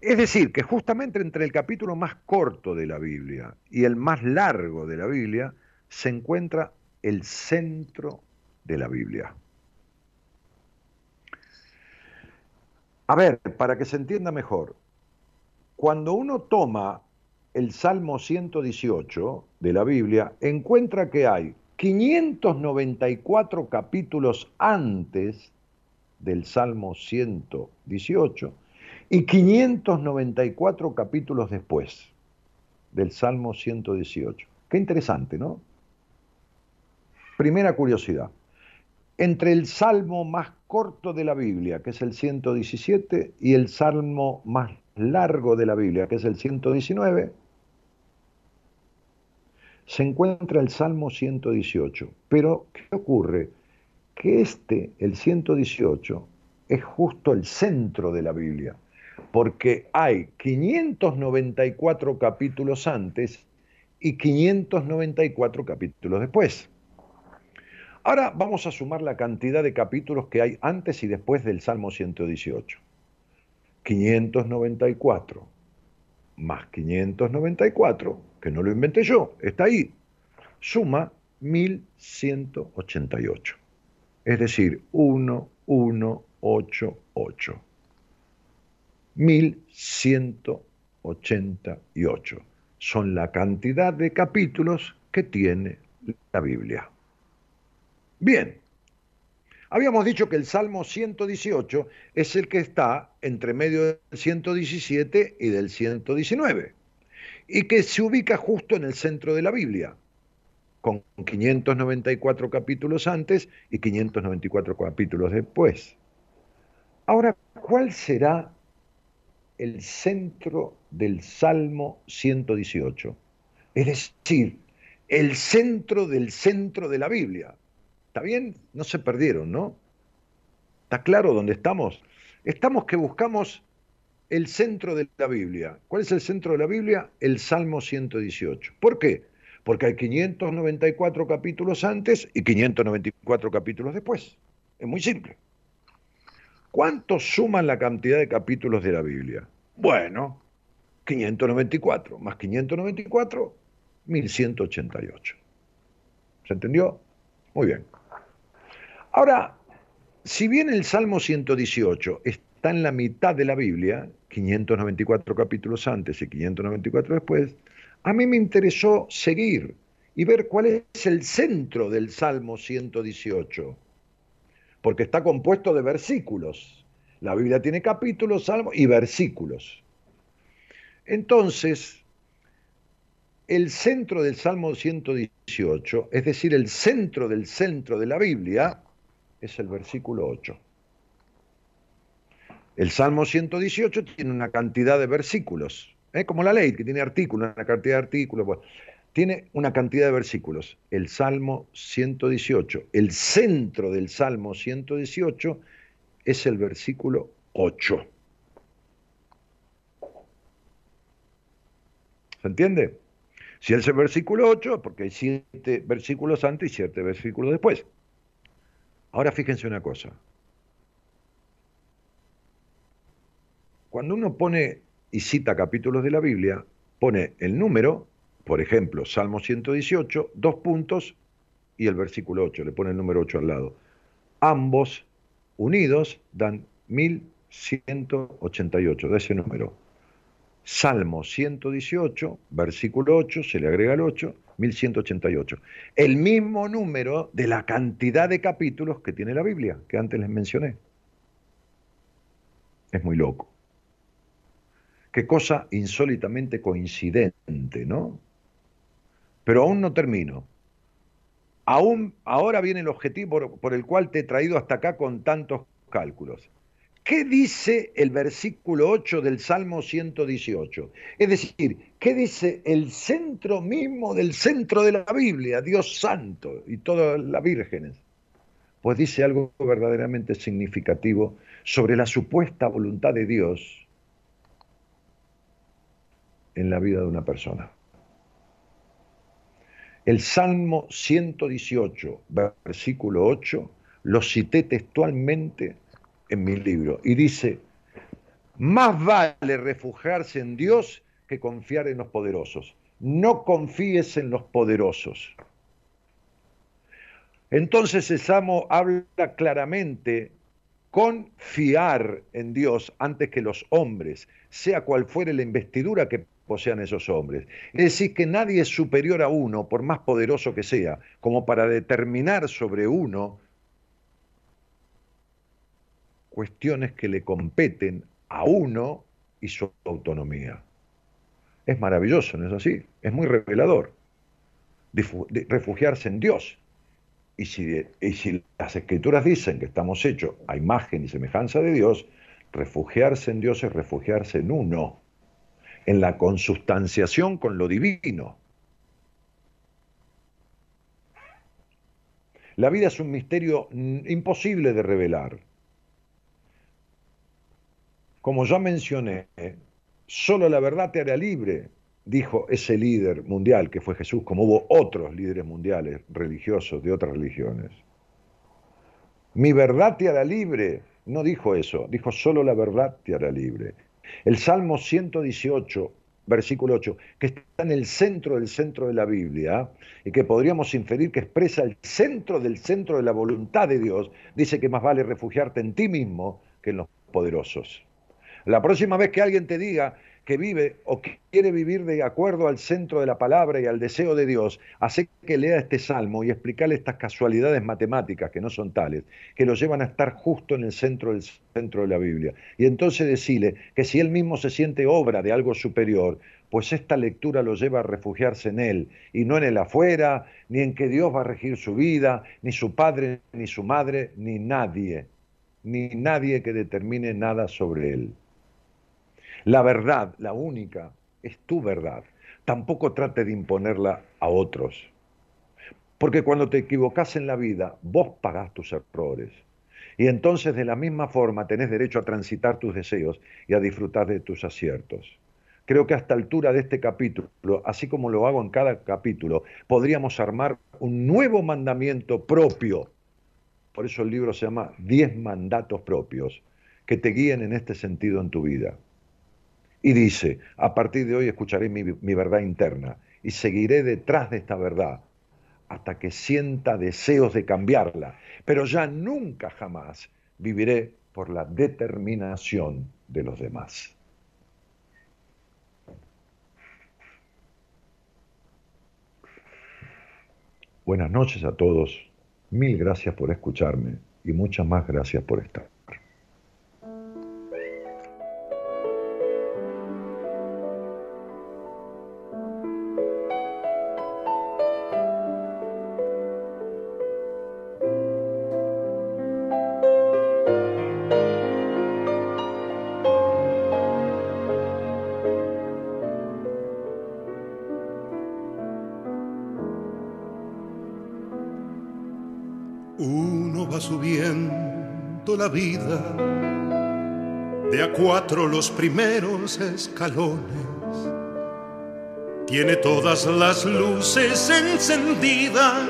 Es decir, que justamente entre el capítulo más corto de la Biblia y el más largo de la Biblia se encuentra el centro de la Biblia. A ver, para que se entienda mejor, cuando uno toma el Salmo 118 de la Biblia, encuentra que hay 594 capítulos antes del Salmo 118 y 594 capítulos después del Salmo 118. Qué interesante, ¿no? Primera curiosidad. Entre el salmo más corto de la Biblia, que es el 117, y el salmo más largo de la Biblia, que es el 119, se encuentra el Salmo 118. Pero, ¿qué ocurre? Que este, el 118, es justo el centro de la Biblia porque hay 594 capítulos antes y 594 capítulos después. Ahora vamos a sumar la cantidad de capítulos que hay antes y después del Salmo 118. 594 más 594, que no lo inventé yo, está ahí, suma 1188. Es decir, 1188. 1188. Son la cantidad de capítulos que tiene la Biblia. Bien, habíamos dicho que el Salmo 118 es el que está entre medio del 117 y del 119 y que se ubica justo en el centro de la Biblia, con 594 capítulos antes y 594 capítulos después. Ahora, ¿cuál será el centro del Salmo 118. Es decir, el centro del centro de la Biblia. ¿Está bien? No se perdieron, ¿no? ¿Está claro dónde estamos? Estamos que buscamos el centro de la Biblia. ¿Cuál es el centro de la Biblia? El Salmo 118. ¿Por qué? Porque hay 594 capítulos antes y 594 capítulos después. Es muy simple. ¿Cuánto suman la cantidad de capítulos de la Biblia? Bueno, 594 más 594, 1188. ¿Se entendió? Muy bien. Ahora, si bien el Salmo 118 está en la mitad de la Biblia, 594 capítulos antes y 594 después, a mí me interesó seguir y ver cuál es el centro del Salmo 118, porque está compuesto de versículos. La Biblia tiene capítulos, salmos y versículos. Entonces, el centro del Salmo 118, es decir, el centro del centro de la Biblia, es el versículo 8. El Salmo 118 tiene una cantidad de versículos, ¿eh? como la ley, que tiene artículos, una cantidad de artículos. tiene una cantidad de versículos. El Salmo 118, el centro del Salmo 118 es el versículo 8. ¿Se entiende? Si es el versículo 8, porque hay siete versículos antes y siete versículos después. Ahora fíjense una cosa. Cuando uno pone y cita capítulos de la Biblia, pone el número, por ejemplo, Salmo 118, dos puntos y el versículo 8, le pone el número 8 al lado. Ambos unidos dan 1188, de ese número. Salmo 118, versículo 8, se le agrega el 8, 1188. El mismo número de la cantidad de capítulos que tiene la Biblia, que antes les mencioné. Es muy loco. Qué cosa insólitamente coincidente, ¿no? Pero aún no termino. Aún, ahora viene el objetivo por, el cual te he traído hasta acá con tantos cálculos. ¿Qué dice el versículo 8 del Salmo 118? Es decir, ¿qué dice el centro mismo del centro de la Biblia, Dios Santo y todas las vírgenes? Pues dice algo verdaderamente significativo sobre la supuesta voluntad de Dios en la vida de una persona. El Salmo 118, versículo 8, lo cité textualmente en mi libro y dice, más vale refugiarse en Dios que confiar en los poderosos. No confíes en los poderosos. Entonces el Salmo habla claramente confiar en Dios antes que los hombres, sea cual fuere la investidura que posean esos hombres. Es decir, que nadie es superior a uno, por más poderoso que sea, como para determinar sobre uno cuestiones que le competen a uno y su autonomía. Es maravilloso, ¿no es así? Es muy revelador. refugiarse en Dios. Y si, y si las escrituras dicen que estamos hechos a imagen y semejanza de Dios, refugiarse en Dios es refugiarse en uno en la consustanciación con lo divino. La vida es un misterio imposible de revelar. Como ya mencioné, solo la verdad te hará libre, dijo ese líder mundial que fue Jesús, como hubo otros líderes mundiales religiosos de otras religiones. Mi verdad te hará libre, no dijo eso, dijo solo la verdad te hará libre. El Salmo 118, versículo 8, que está en el centro del centro de la Biblia y que podríamos inferir que expresa el centro del centro de la voluntad de Dios, dice que más vale refugiarte en ti mismo que en los poderosos. La próxima vez que alguien te diga que vive o que quiere vivir de acuerdo al centro de la palabra y al deseo de Dios, hace que lea este salmo y explicarle estas casualidades matemáticas que no son tales, que lo llevan a estar justo en el centro del centro de la Biblia. Y entonces decirle que si él mismo se siente obra de algo superior, pues esta lectura lo lleva a refugiarse en él y no en el afuera, ni en que Dios va a regir su vida, ni su padre, ni su madre, ni nadie, ni nadie que determine nada sobre él. La verdad, la única, es tu verdad. Tampoco trate de imponerla a otros. Porque cuando te equivocas en la vida, vos pagás tus errores. Y entonces de la misma forma tenés derecho a transitar tus deseos y a disfrutar de tus aciertos. Creo que a esta altura de este capítulo, así como lo hago en cada capítulo, podríamos armar un nuevo mandamiento propio. Por eso el libro se llama Diez mandatos propios, que te guíen en este sentido en tu vida. Y dice, a partir de hoy escucharé mi, verdad interna y seguiré detrás de esta verdad hasta que sienta deseos de cambiarla, pero ya nunca jamás viviré por la determinación de los demás. Buenas noches a todos, mil gracias por escucharme y muchas más gracias por estar. De a cuatro los primeros escalones. Tiene todas las luces encendidas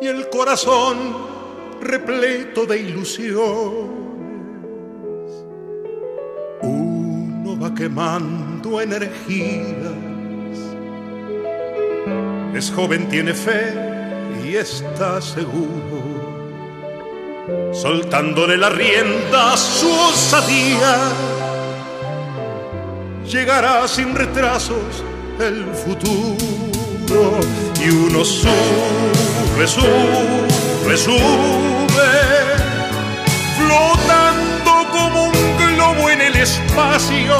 y el corazón repleto de ilusiones. Uno va quemando energías. Es joven, tiene fe y está seguro soltándole la rienda a su osadía. Llegará sin retrasos el futuro y uno sube, sube, sube, flotando como un globo en el espacio.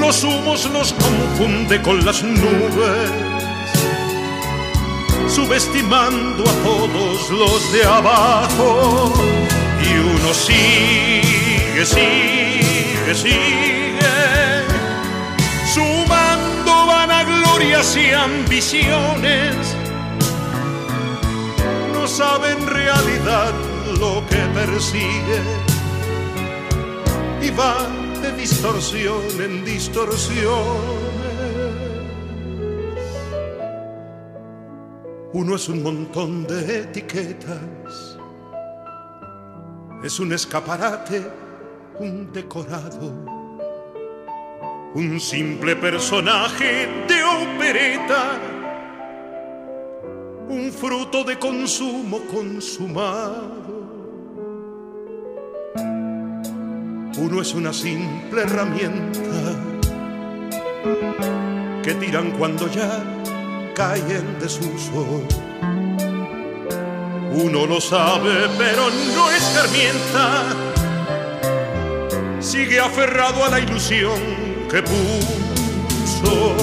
Los humos nos confunde con las nubes subestimando a todos los de abajo. Y uno sigue, sigue, sigue, sumando vanaglorias y ambiciones. No sabe en realidad lo que persigue y va de distorsión en distorsión Uno es un montón de etiquetas, es un escaparate, un decorado, un simple personaje de opereta, un fruto de consumo consumado. Uno es una simple herramienta que tiran cuando ya caen desuso. Uno lo sabe, pero no escarmienta. Sigue aferrado a la ilusión que puso.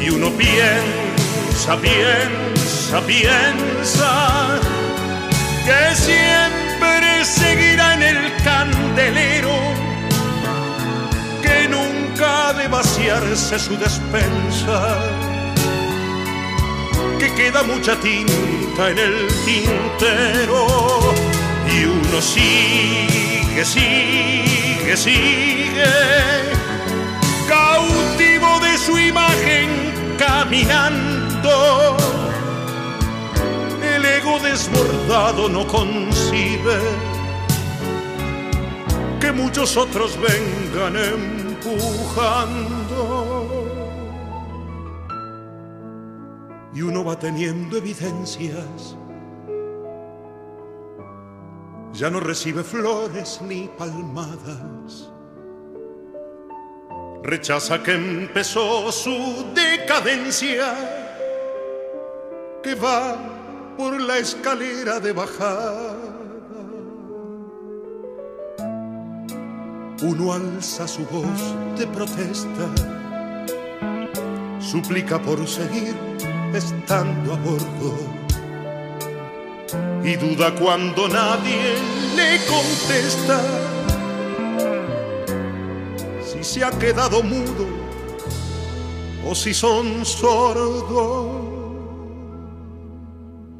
Y uno piensa, piensa, piensa que siempre seguirá en el candelero, que nunca ha de vaciarse su despensa que queda mucha tinta en el tintero y uno sigue, sigue, sigue, cautivo de su imagen caminando. El ego desbordado no concibe que muchos otros vengan empujando y uno va teniendo evidencias. Ya no recibe flores ni palmadas. Rechaza que empezó su decadencia, que va por la escalera de bajada. Uno alza su voz de protesta, suplica por seguir estando a bordo y duda cuando nadie le contesta si se ha quedado mudo o si son sordos.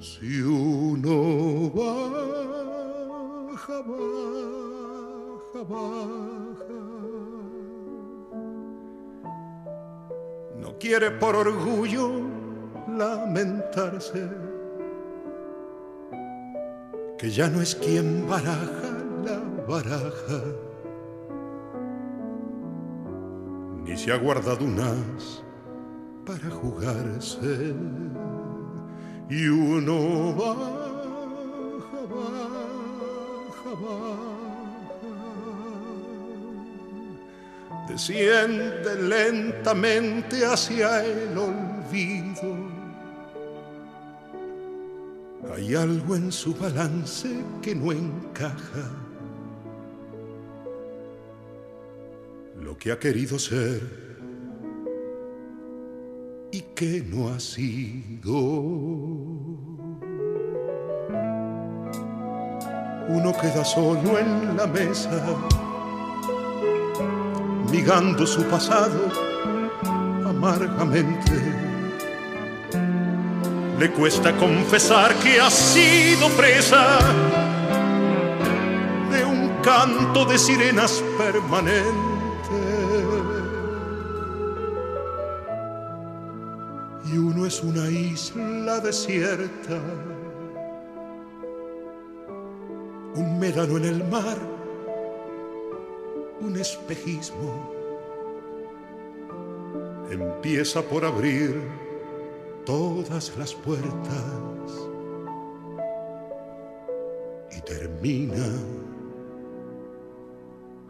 Si uno baja, baja, baja. No quiere por orgullo lamentarse, que ya no es quien baraja la baraja, ni se ha guardado un as para jugarse, y uno baja, desciende lentamente hacia el olvido. Hay algo en su balance que no encaja. Lo que ha querido ser y que no ha sido. Uno queda solo en la mesa ligando su pasado amargamente. Le cuesta confesar que ha sido presa de un canto de sirenas permanente. Y uno es una isla desierta, un médano en el mar un espejismo. Empieza por abrir todas las puertas y termina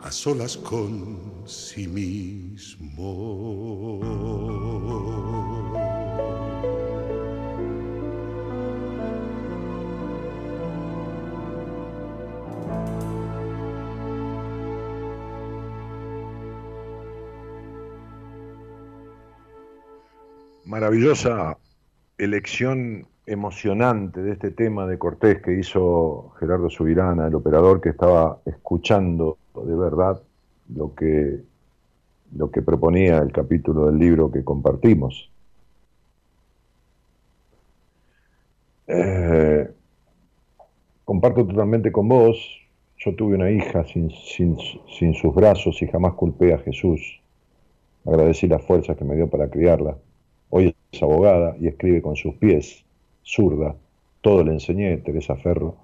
a solas con sí mismo. maravillosa elección emocionante de este tema de Cortés que hizo Gerardo Subirana, el operador que estaba escuchando de verdad lo que, lo que proponía el capítulo del libro que compartimos. Eh, comparto totalmente con vos, yo tuve una hija sin, sin sus brazos y jamás culpé a Jesús. Agradecí las fuerzas que me dio para criarla Hoy es abogada y escribe con sus pies, zurda. Todo le enseñé, Teresa Ferro.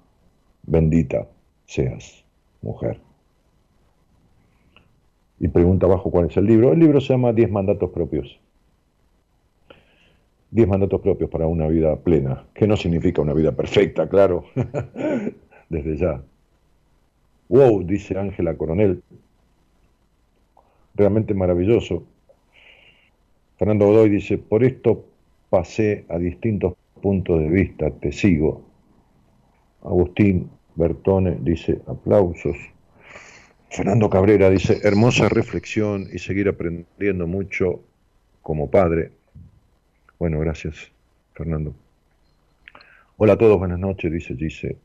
Bendita seas, mujer. Y pregunta abajo cuál es el libro. El libro se llama Diez mandatos propios. Diez mandatos propios para una vida plena, que no significa una vida perfecta, claro, desde ya. Wow, dice Ángela Coronel. Realmente maravilloso. Fernando Godoy dice, por esto pasé a distintos puntos de vista, te sigo. Agustín Bertone dice, aplausos. Fernando Cabrera dice, hermosa reflexión y seguir aprendiendo mucho como padre. Bueno, gracias, Fernando. Hola a todos, buenas noches, dice dice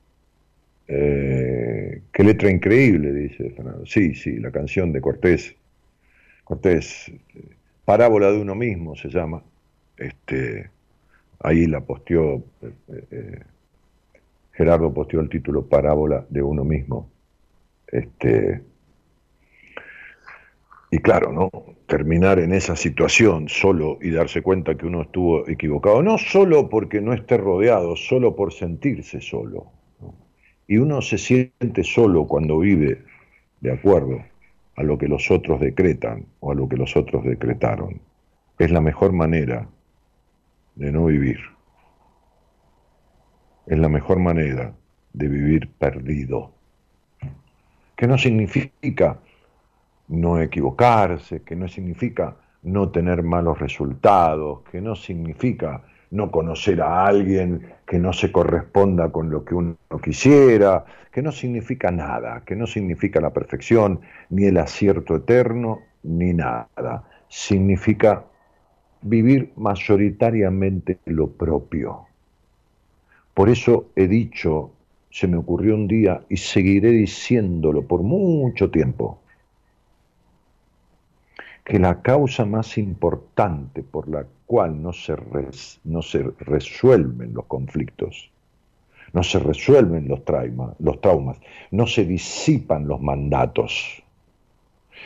eh, qué letra increíble, dice Fernando. Sí, sí, la canción de Cortés. Cortés, Parábola de uno mismo se llama. Este, ahí la posteó, eh, eh, Gerardo posteó el título Parábola de uno mismo. Este, y claro, ¿no? Terminar en esa situación solo y darse cuenta que uno estuvo equivocado, no solo porque no esté rodeado, solo por sentirse solo. Y uno se siente solo cuando vive de acuerdo a lo que los otros decretan o a lo que los otros decretaron. Es la mejor manera de no vivir. Es la mejor manera de vivir perdido. Que no significa no equivocarse, que no significa no tener malos resultados, que no significa no conocer a alguien que no se corresponda con lo que uno quisiera, que no significa nada, que no significa la perfección, ni el acierto eterno, ni nada. Significa vivir mayoritariamente lo propio. Por eso he dicho, se me ocurrió un día y seguiré diciéndolo por mucho tiempo, que la causa más importante por la cual no se, no se resuelven los conflictos, no se resuelven los, los traumas, no se disipan los mandatos,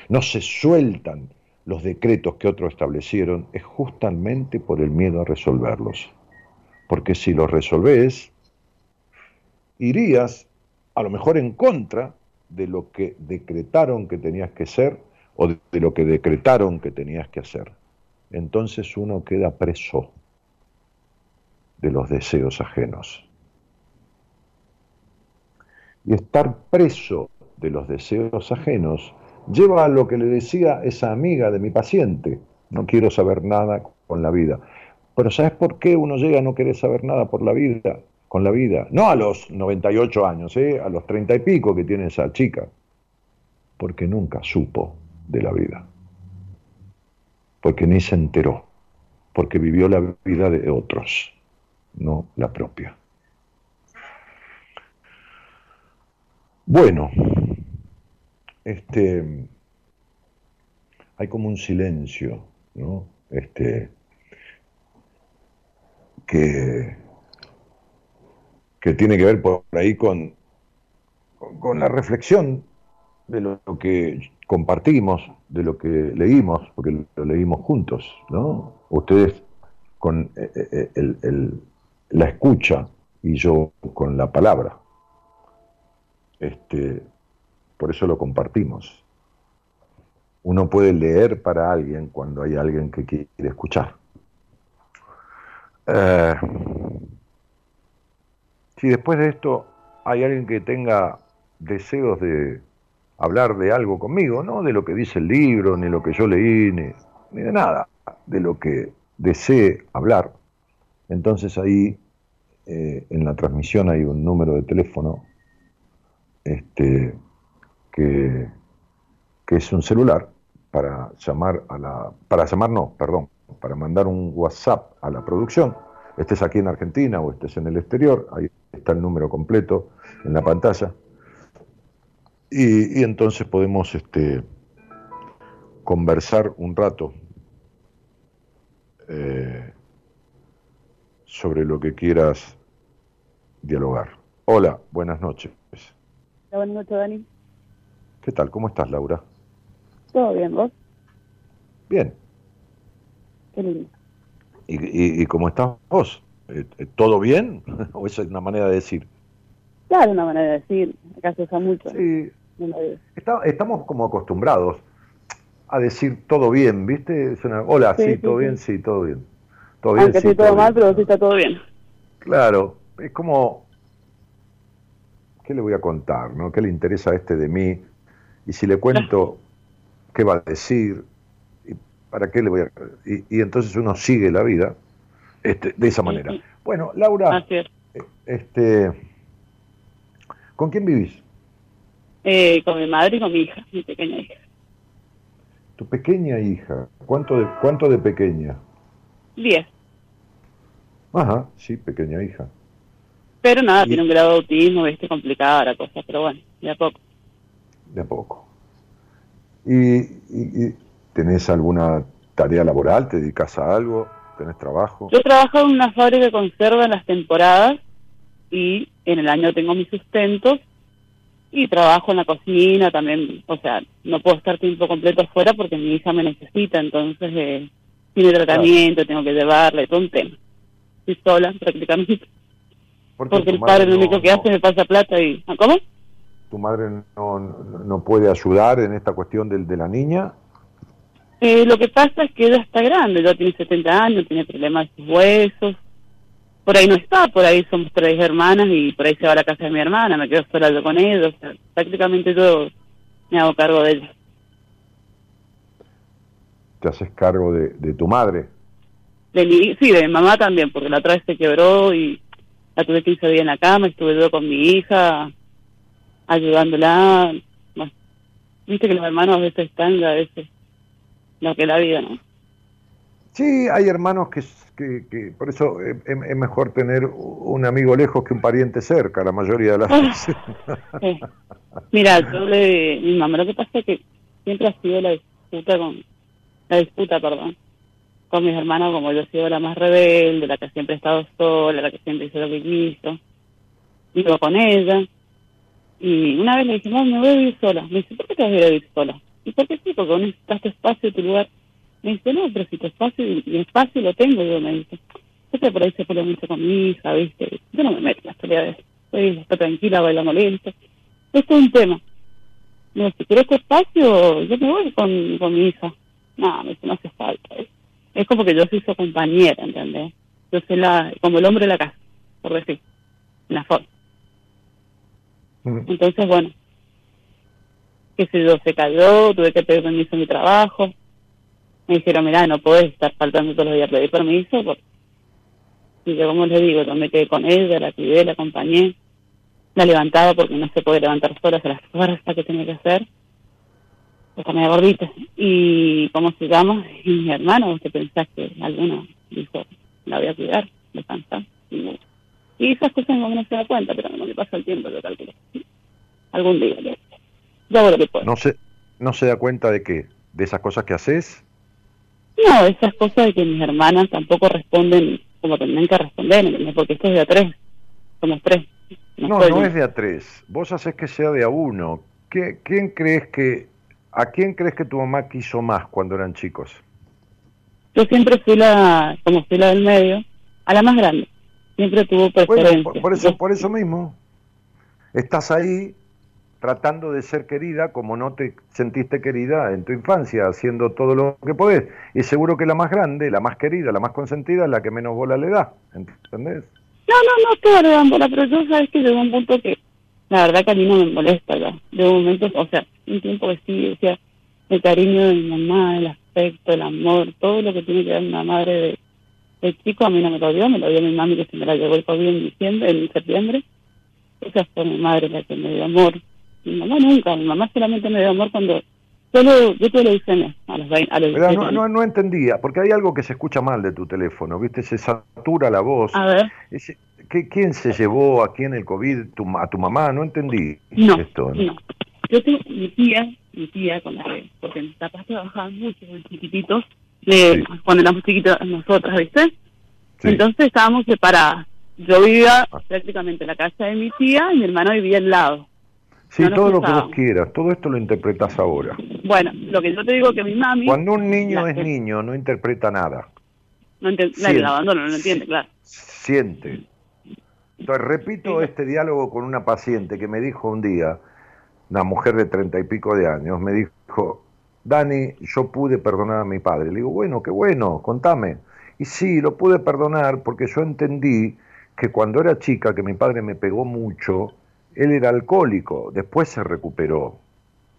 no se sueltan los decretos que otros establecieron, es justamente por el miedo a resolverlos. Porque si los resolvés, irías a lo mejor en contra de lo que decretaron que tenías que ser o de, lo que decretaron que tenías que hacer entonces uno queda preso de los deseos ajenos. Y estar preso de los deseos ajenos lleva a lo que le decía esa amiga de mi paciente, no quiero saber nada con la vida. Pero ¿sabes por qué uno llega a no querer saber nada por la vida, con la vida? No a los 98 años, ¿eh? a los 30 y pico que tiene esa chica. Porque nunca supo de la vida. Porque ni se enteró. Porque vivió la vida de otros, no la propia. Bueno, este, hay como un silencio, ¿no? Este, que, que tiene que ver por ahí con, con la reflexión de lo que compartimos, de lo que leímos, porque lo leímos juntos, ¿no? Ustedes con eh, eh, el, la escucha y yo con la palabra. Este, por eso lo compartimos. Uno puede leer para alguien cuando hay alguien que quiere escuchar. Eh, si después de esto hay alguien que tenga deseos de hablar de algo conmigo, no de lo que dice el libro, ni lo que yo leí, ni, ni de nada, de lo que desee hablar, entonces ahí eh, en la transmisión hay un número de teléfono este, que, que es un celular para llamar a la, para llamar no, perdón, para mandar un WhatsApp a la producción, estés aquí en Argentina o estés en el exterior, ahí está el número completo en la pantalla, y, entonces podemos este, conversar un rato eh, sobre lo que quieras dialogar. Hola, buenas noches. buenas noches, Dani. ¿Qué tal? ¿Cómo estás, Laura? Todo bien, ¿vos? Bien. Qué lindo. ¿Y, y, cómo estás vos? Eh, eh, ¿Todo bien? ¿O esa es una manera de decir? Claro, una manera de decir. Acá se usa mucho. Sí. estamos como acostumbrados a decir todo bien, ¿viste? Hola, sí, todo bien, sí, todo bien. Todo bien, Aunque sí, todo, mal, pero sí está todo bien. Claro, es como... ¿Qué le voy a contar? ¿no? ¿Qué le interesa a este de mí? Y si le cuento, ¿qué va a decir? ¿Para qué le voy a.? Y, entonces uno sigue la vida este, de esa manera. Bueno, Laura, eh, este, ¿con quién vivís? Eh, con mi madre y con mi hija, mi pequeña hija. Tu pequeña hija, ¿cuánto de, cuánto de pequeña? Diez. Ajá, sí, pequeña hija. Pero nada, tiene un grado de autismo, viste, complicada la cosa, pero bueno, de a poco. De a poco. ¿Y, y, tenés alguna tarea laboral? ¿Te dedicas a algo? ¿Tenés trabajo? Yo trabajo en una fábrica de conserva en las temporadas y en el año tengo mis sustentos y trabajo en la cocina también, o sea, no puedo estar tiempo completo afuera porque mi hija me necesita, entonces eh, tiene tratamiento, tengo que llevarle, todo un tema. Estoy sola prácticamente. Porque el padre lo único que hace me pasa plata y... ¿Cómo? tu madre no, no puede ayudar en esta cuestión de, de la niña? Eh, lo que pasa es que ella está grande, ya tiene 70 años, tiene problemas de huesos. Por ahí no está, por ahí somos tres hermanas y por ahí se va a la casa de mi hermana, me quedo sola con ella, prácticamente yo me hago cargo de ella. ¿Te haces cargo de, de tu madre? De mi, sí, de mi mamá también, porque la otra vez se quebró y la tuve 15 días en la cama, estuve yo con mi hija, ayudándola. Viste que los hermanos a veces están, a veces lo que la vida, ¿no? Sí, hay hermanos que, que, por eso es, mejor tener un amigo lejos que un pariente cerca, la mayoría de las ah, veces. Mira, yo le, mi mamá lo que pasa es que siempre ha sido la disputa con, la disputa, perdón, con mis hermanos, como yo he sido la más rebelde, la que siempre he estado sola, la que siempre hizo lo que quiso, vivo con ella, y una vez le dije, no, me voy a vivir sola. Me dice, ¿por qué te vas a ir a vivir sola? ¿Y por qué sí? Porque necesitas tu espacio, tu lugar. Me dice, no, pero si tu espacio, mi espacio lo tengo, yo me dice. Yo por ahí se pelea mucho con mi hija, ¿viste? Yo no me meto en las peleas. Estoy, está tranquila, bailando lento. Esto es un tema. Me dice, si quieres tu espacio, yo me voy con, con mi hija. No, me dice, no hace falta. Es como que yo soy su compañera, ¿entendés? Yo soy la, como el hombre de la casa, por decir, la forma. Mm. Entonces, bueno, qué sé yo, se cayó, tuve que pedir permiso en mi trabajo. Me dijeron, mira, no podés estar faltando todos los días, pedir permiso. Porque... Y yo, como les digo, yo me quedé con ella, la cuidé, la acompañé, la levantaba porque no se puede levantar sola, se las fuerzas que tenía que hacer. Está media gordita. Y, ¿cómo se llama? Y mi hermano, ¿usted pensás que alguno dijo, la voy a cuidar, descansar? Y, y esas cosas no uno se da cuenta, pero no me pasa el tiempo, yo calculo. Algún día, yo, yo hago lo que puedo. No se, no se da cuenta de qué, de esas cosas que haces. No, esas cosas de que mis hermanas tampoco responden como tendrían que responder, ¿entendés? porque esto es de a tres, somos tres. No, no es de a tres. Vos haces que sea de a uno. ¿Qué, ¿Quién crees que, a quién crees que tu mamá quiso más cuando eran chicos? Yo siempre fui la, como fui la del medio, a la más grande. Siempre tuvo Bueno, preferencia. por, por eso, por eso mismo. Estás ahí tratando de ser querida como no te sentiste querida en tu infancia, haciendo todo lo que podés. Y seguro que la más grande, la más querida, la más consentida es la que menos bola le da. ¿Entendés? No, no, no estoy agregándola, pero yo sabes que llegó un punto que la verdad que a mí no me molesta ya. De momentos, o sea, un tiempo que sí, decía, el cariño de mi mamá, el afecto, el amor, todo lo que tiene que dar una madre de, de chico, a mí no me lo dio, me lo dio mi mami que se me la llevó el COVID en diciembre, en septiembre. Esa fue mi madre la que me dio amor. Mi mamá nunca, mi mamá solamente me dio amor cuando solo yo leucemia a los 20, a los Pero 17 no, no, no entendía, porque hay algo que se escucha mal de tu teléfono, ¿viste? Se satura la voz. A ver, Ese- ¿qué- ¿Quién se llevó a quién el COVID? Tu, ¿A tu mamá? No entendí no, esto. no. Yo tengo mi tía, mi tía con la que, porque mis papás trabajaban mucho con chiquititos, de, Sí. cuando éramos chiquitos nosotras, ¿viste? Sí. Entonces estábamos separadas. Yo vivía Ah. prácticamente en la casa de mi tía y mi hermano vivía al lado. Sí, no todo lo que vos quieras, todo esto lo interpretas ahora. Bueno, lo que yo te digo que mi mami... Cuando un niño es que- niño, no interpreta nada, No entiende, Siente. la abandono, no lo entiende, claro. siente. Entonces, repito Sí. este diálogo con una paciente que me dijo un día, una mujer de treinta y pico de años, me dijo, Dani, yo pude perdonar a mi padre. Le digo, bueno, qué bueno, contame. Y sí, lo pude perdonar porque yo entendí que cuando era chica, que mi padre me pegó mucho, él era alcohólico, después se recuperó.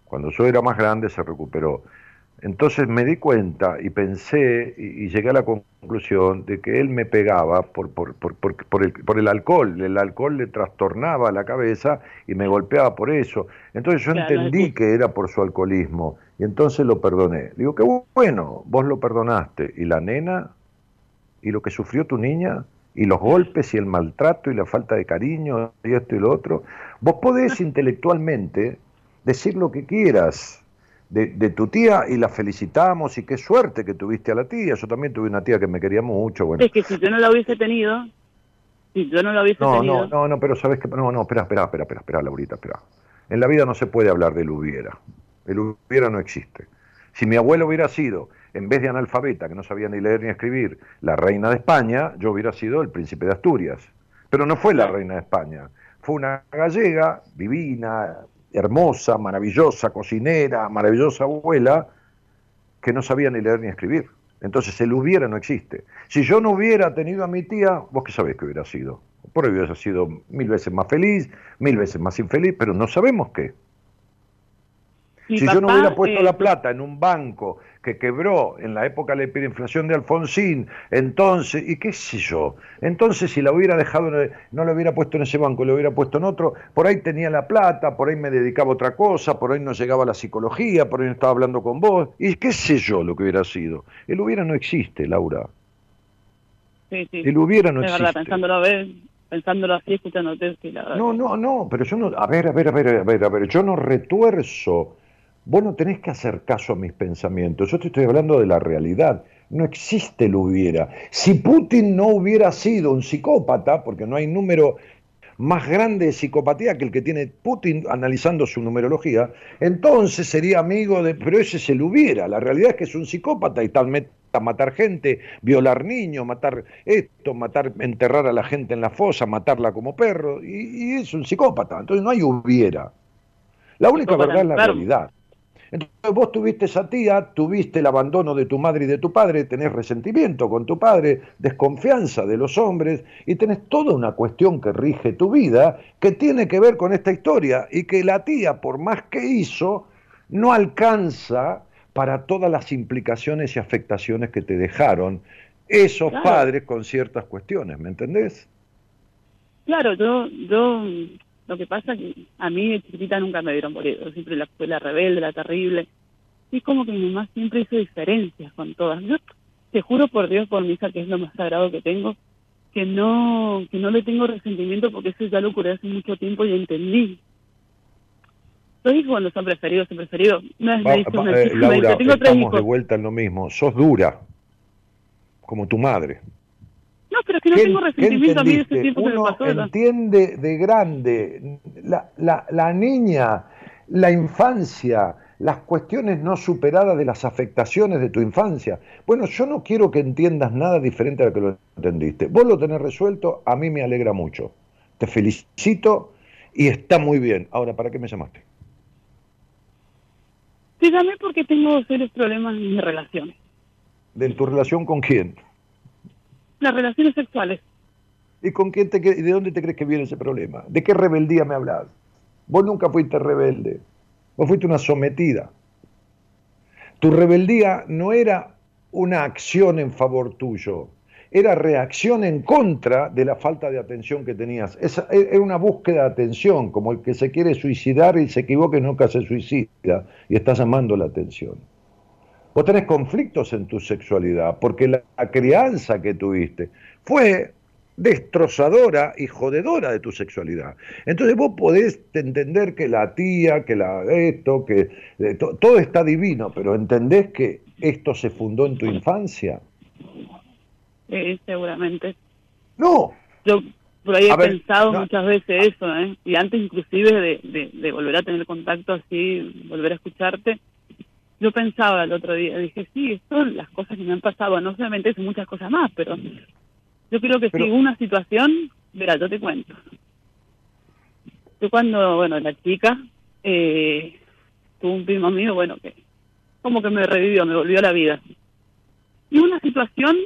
Cuando yo era más grande se recuperó. Entonces me di cuenta y pensé y, y llegué a la conclusión de que él me pegaba por, por, por, el, por el alcohol. El alcohol le trastornaba la cabeza y me golpeaba por eso. Entonces yo Claro, entendí que era por su alcoholismo y entonces lo perdoné. Digo, qué bueno, vos lo perdonaste. ¿Y la nena? ¿Y lo que sufrió tu niña? ¿Y los golpes y el maltrato y la falta de cariño y esto y lo otro? Vos podés intelectualmente decir lo que quieras de, de tu tía y la felicitamos y qué suerte que tuviste a la tía. Yo también tuve una tía que me quería mucho. Bueno, Es que si yo no la hubiese tenido, si yo no la hubiese no, tenido... no, no, no, pero sabes que no, no, espera, espera, espera, espera, espera, Laurita, espera. En la vida no se puede hablar del hubiera. El hubiera no existe. Si mi abuelo hubiera sido, en vez de analfabeta, que no sabía ni leer ni escribir, la reina de España, yo hubiera sido el príncipe de Asturias. Pero no fue la reina de España. Fue una gallega, divina, hermosa, maravillosa, cocinera, maravillosa abuela, que no sabía ni leer ni escribir. Entonces el hubiera no existe. Si yo no hubiera tenido a mi tía, vos qué sabés que hubiera sido. Por ahí hubiera sido mil veces más feliz, mil veces más infeliz, pero no sabemos qué. Si yo no hubiera puesto eh, la plata en un banco que quebró en la época de la hiperinflación de Alfonsín, entonces, y qué sé yo, entonces si la hubiera dejado, no la hubiera puesto en ese banco, la hubiera puesto en otro, por ahí tenía la plata, por ahí me dedicaba a otra cosa, por ahí no llegaba a la psicología, por ahí no estaba hablando con vos, y qué sé yo lo que hubiera sido. El hubiera no existe, Laura. Sí, sí. El hubiera no es existe. verdad, pensándolo a ver, pensándolo así, escuchándote, sí, la verdad. No, no, no, pero yo no, a ver, a ver, a ver, a ver, a ver, yo no retuerzo. Vos no tenés que hacer caso a mis pensamientos. Yo te estoy hablando de la realidad. No existe el hubiera. Si Putin no hubiera sido un psicópata, porque no hay número más grande de psicopatía que el que tiene Putin analizando su numerología, entonces sería amigo de... Pero ese se lo hubiera. La realidad es que es un psicópata y tal a matar gente, violar niños, matar esto, matar, enterrar a la gente en la fosa, matarla como perro, y, y es un psicópata. Entonces no hay hubiera. La única verdad es la realidad. Entonces vos tuviste esa tía, tuviste el abandono de tu madre y de tu padre, tenés resentimiento con tu padre, desconfianza de los hombres y tenés toda una cuestión que rige tu vida que tiene que ver con esta historia y que la tía, por más que hizo, no alcanza para todas las implicaciones y afectaciones que te dejaron esos padres con ciertas cuestiones, ¿me entendés? Claro, yo, yo, lo que pasa es que a mí de chiquitita nunca me dieron eso, siempre la fue la rebelde, la terrible, y como que mi mamá siempre hizo diferencias con todas. Yo te juro por Dios, por mi hija, que es lo más sagrado que tengo, que no, que no le tengo resentimiento porque eso ya lo curé hace mucho tiempo y entendí los hijos no son preferidos, son preferidos. No es eh, Laura, tengo estamos de vuelta en lo mismo. Sos dura, como tu madre. No, pero es que no tengo resentimiento a mí de ese tiempo Uno que me pasó. entiende de grande la, la, la niña, la infancia, las cuestiones no superadas de las afectaciones de tu infancia. Bueno, yo no quiero que entiendas nada diferente a lo que lo entendiste. Vos lo tenés resuelto, a mí me alegra mucho. Te felicito y está muy bien. Ahora, ¿para qué me llamaste? Te llamé porque tengo serios problemas en mis relaciones. ¿De tu relación con quién? Las relaciones sexuales. ¿Y con quién te, de dónde te crees que viene ese problema? ¿De qué rebeldía me hablas? Vos nunca fuiste rebelde. Vos fuiste una sometida. Tu rebeldía no era una acción en favor tuyo, era reacción en contra de la falta de atención que tenías. Esa, era una búsqueda de atención, como el que se quiere suicidar y se equivoca y nunca se suicida, y estás amando la atención. Vos tenés conflictos en tu sexualidad, porque la, la crianza que tuviste fue destrozadora y jodedora de tu sexualidad. Entonces vos podés entender que la tía, que la esto, que eh, to, todo está divino, pero entendés que esto se fundó en tu infancia. Sí, seguramente. No. Yo por ahí he pensado no. muchas veces eso, ¿eh? y antes inclusive de, de, de, volver a tener contacto así, volver a escucharte, yo pensaba el otro día, dije, sí, son las cosas que me han pasado, no solamente eso, muchas cosas más, pero yo creo que pero, si una situación, verá, yo te cuento. Yo cuando, bueno, la chica, eh, tuvo un primo mío, bueno, que como que me revivió, me volvió a la vida. Y una situación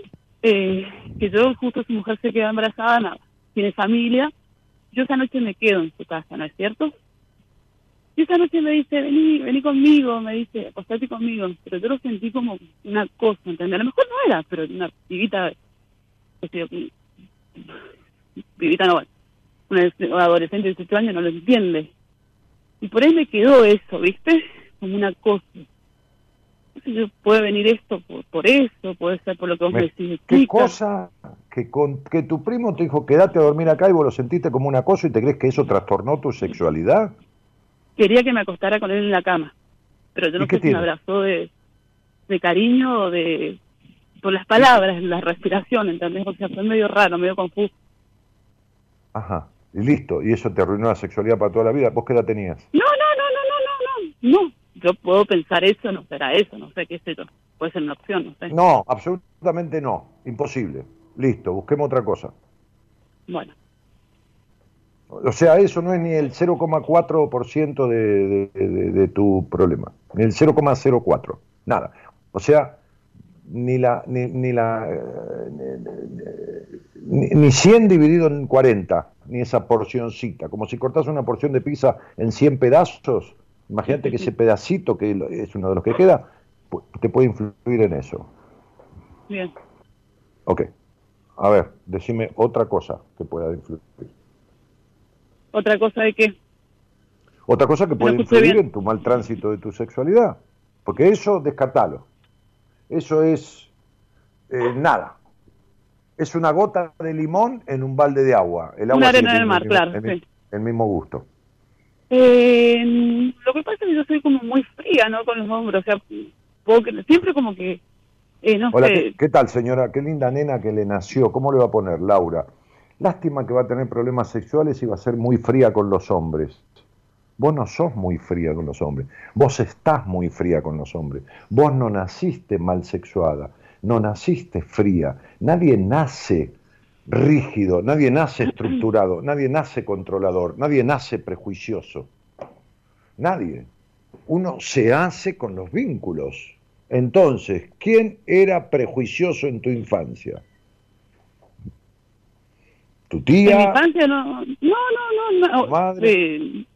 eh, que yo, justo su mujer se queda embarazada, nada, tiene familia, yo esa noche me quedo en su casa, ¿no es cierto? Y esa noche me dice, vení, vení conmigo, me dice, acostate conmigo, pero yo lo sentí como una cosa, ¿entendés? A lo mejor no era, pero una pibita, pibita no, una adolescente de 18 años no lo entiende. Y por ahí me quedó eso, ¿viste? Como una cosa puede venir esto por, por, eso, puede ser por lo que vos me, decís. ¿Qué cosa que, con, que tu primo te dijo quédate a dormir acá y vos lo sentiste como una cosa y te crees que eso trastornó tu sexualidad? Quería que me acostara con él en la cama, pero yo no sé si me abrazó de, de cariño o de por las palabras, la respiración, ¿entendés? O sea, fue medio raro, medio confuso. Ajá, y listo, y eso te arruinó la sexualidad para toda la vida. ¿Vos qué edad tenías? No, no, no, no, no, no, no, no yo puedo pensar eso, no será eso, no sé qué es eso, puede ser una opción, no sé. No, absolutamente no, imposible. Listo, busquemos otra cosa. Bueno. O sea, eso no es ni el 0,4% de, de, de, de, tu problema, ni el 0,04, nada. O sea, ni la ni, ni la ni, ni, 100 dividido en 40, ni esa porcioncita, como si cortas una porción de pizza en 100 pedazos, Imagínate que ese pedacito, que es uno de los que queda, te puede influir en eso. Bien. Ok. A ver, decime otra cosa que pueda influir. ¿Otra cosa de qué? Otra cosa que puede influir en tu mal tránsito de tu sexualidad. Porque eso, descartalo. Eso es eh, nada. Es una gota de limón en un balde de agua. El agua una arena del mar, claro. El, sí. el mismo gusto. Eh, lo que pasa es que yo soy como muy fría, ¿no? Con los hombros, o sea, porque siempre como que, eh, no Hola, sé. ¿qué, ¿qué, tal, señora? Qué linda nena que le nació. ¿Cómo le va a poner, Laura? Lástima que va a tener problemas sexuales y va a ser muy fría con los hombres. Vos no sos muy fría con los hombres. Vos estás muy fría con los hombres. Vos no naciste mal sexuada. No naciste fría. Nadie nace rígido, nadie nace estructurado, nadie nace controlador, nadie nace prejuicioso. Nadie. uno se hace con los vínculos. Entonces, ¿quién era prejuicioso en tu infancia? ¿Tu tía? En mi infancia no, no, no, no. ¿Tu madre? Sí.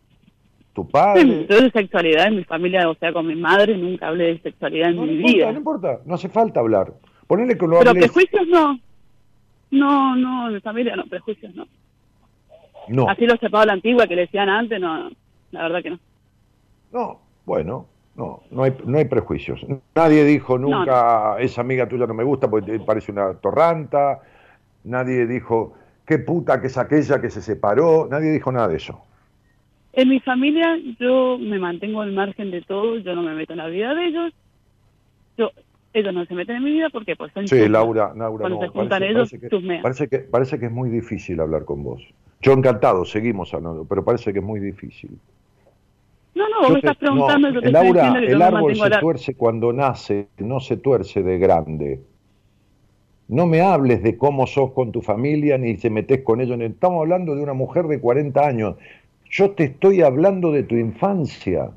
¿Tu padre? Yo de sexualidad en mi familia, o sea, con mi madre nunca hablé de sexualidad en No, no mi importa, vida. no importa, no hace falta hablar. Ponele que lo Pero hables. prejuicios no. No, no, en mi familia no, prejuicios no. No, Así los separados de la antigua que le decían antes, no, la verdad que no. no, bueno, no, no hay, no hay prejuicios. Nadie dijo No, nunca, esa amiga tuya no me gusta porque te parece una torranta. Nadie dijo, qué puta que es aquella que se separó. Nadie dijo nada de eso. En mi familia yo me mantengo al margen de todo, yo no me meto en la vida de ellos. Yo, ellos no se meten en mi vida porque pues son Sí. Laura, Laura, Cuando no, se juntan parece, ellos, parece que, parece, que, parece que es muy difícil hablar con vos. Yo encantado, seguimos hablando, pero parece que es muy difícil. No, no, vos me estás preguntando, no, yo te Laura, estoy diciendo que yo el árbol se tuerce cuando nace, no se tuerce de grande. No me hables de cómo sos con tu familia ni se metes con ellos. Estamos hablando de una mujer de 40 años. Yo te estoy hablando de tu infancia.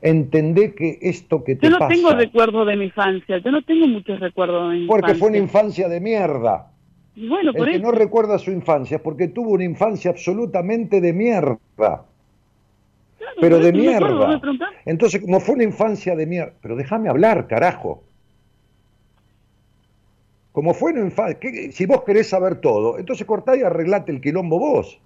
Entendé que esto que te Yo no pasa, tengo recuerdos de mi infancia, yo no tengo muchos recuerdos de mi porque fue una infancia. infancia de mierda. Bueno, por El que no recuerda su infancia es porque tuvo una infancia absolutamente de mierda. Claro, Pero de acuerdo, mierda. Entonces, como fue una infancia de mierda, pero déjame hablar, carajo. Como fue infancia, si vos querés saber todo, entonces cortá y arreglate el quilombo vos.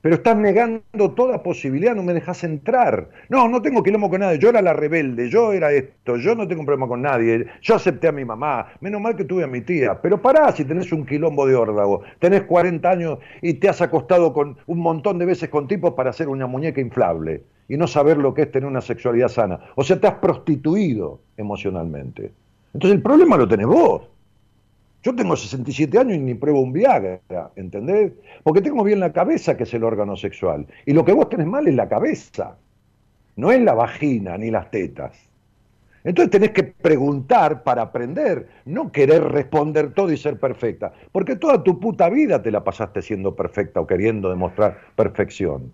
Pero estás negando toda posibilidad, no me dejas entrar. No, no tengo quilombo con nadie, yo era la rebelde, yo era esto, yo no tengo un problema con nadie, yo acepté a mi mamá, menos mal que tuve a mi tía. Pero pará si tenés un quilombo de órdago, tenés 40 años y te has acostado con un montón de veces con tipos para hacer una muñeca inflable y no saber lo que es tener una sexualidad sana. O sea, te has prostituido emocionalmente. Entonces el problema lo tenés vos. Yo tengo 67 años y ni pruebo un Viagra, ¿entendés? Porque tengo bien la cabeza que es el órgano sexual. Y lo que vos tenés mal es la cabeza, no es la vagina ni las tetas. Entonces tenés que preguntar para aprender, no querer responder todo y ser perfecta. Porque toda tu puta vida te la pasaste siendo perfecta o queriendo demostrar perfección.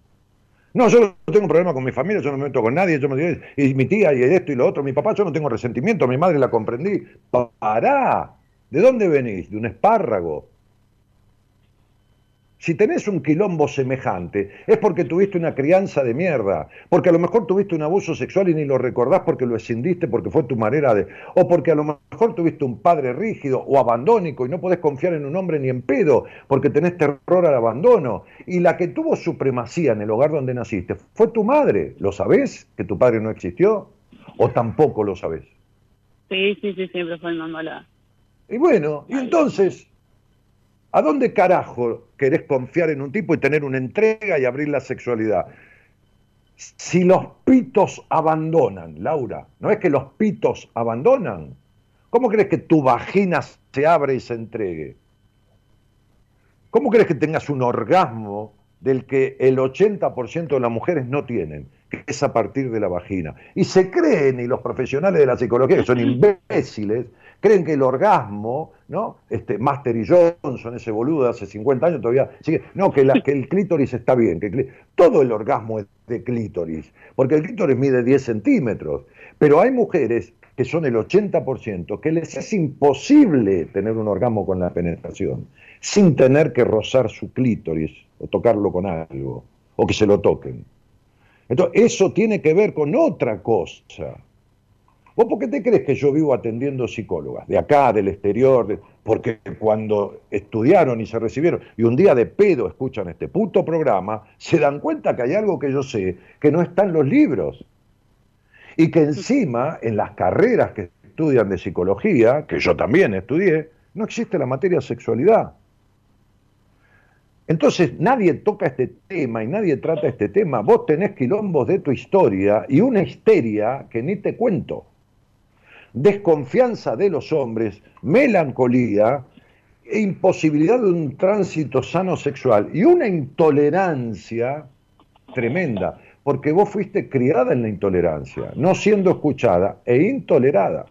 No, yo no tengo problema con mi familia, yo no me meto con nadie, yo me y mi tía y esto y lo otro, mi papá, yo no tengo resentimiento, mi madre la comprendí. Pará, ¿de dónde venís? De un espárrago. Si tenés un quilombo semejante, es porque tuviste una crianza de mierda, porque a lo mejor tuviste un abuso sexual y ni lo recordás porque lo escindiste, porque fue tu manera de... O porque a lo mejor tuviste un padre rígido o abandónico y no podés confiar en un hombre ni en pedo, porque tenés terror al abandono. Y la que tuvo supremacía en el hogar donde naciste fue tu madre. ¿Lo sabés? ¿Que tu padre no existió? ¿O tampoco lo sabés? Sí, sí, sí, siempre fue mi mamá. Y bueno, y entonces, ¿a dónde carajo querés confiar en un tipo y tener una entrega y abrir la sexualidad? Si los pitos abandonan, Laura, ¿no es que los pitos abandonan? ¿Cómo crees que tu vagina se abre y se entregue? ¿Cómo crees que tengas un orgasmo del que el 80% de las mujeres no tienen? Que es a partir de la vagina. Y se creen, y los profesionales de la psicología, que son imbéciles, creen que el orgasmo, ¿no? Este, Master y Johnson, ese boludo de hace 50 años todavía sigue. No, que, la, que el clítoris está bien. Que todo el orgasmo es de clítoris, porque el clítoris mide 10 centímetros. Pero hay mujeres que son el 80%, que les es imposible tener un orgasmo con la penetración, sin tener que rozar su clítoris o tocarlo con algo, o que se lo toquen. Entonces, eso tiene que ver con otra cosa. ¿Vos por qué te crees que yo vivo atendiendo psicólogas? De acá, del exterior, porque cuando estudiaron y se recibieron y un día de pedo escuchan este puto programa, se dan cuenta que hay algo que yo sé que no está en los libros. Y que encima, en las carreras que estudian de psicología, que yo también estudié, no existe la materia sexualidad. Entonces nadie toca este tema y nadie trata este tema. Vos tenés quilombos de tu historia y una histeria que ni te cuento. Desconfianza de los hombres, melancolía, e imposibilidad de un tránsito sano sexual y una intolerancia tremenda, porque vos fuiste criada en la intolerancia, no siendo escuchada e intolerada.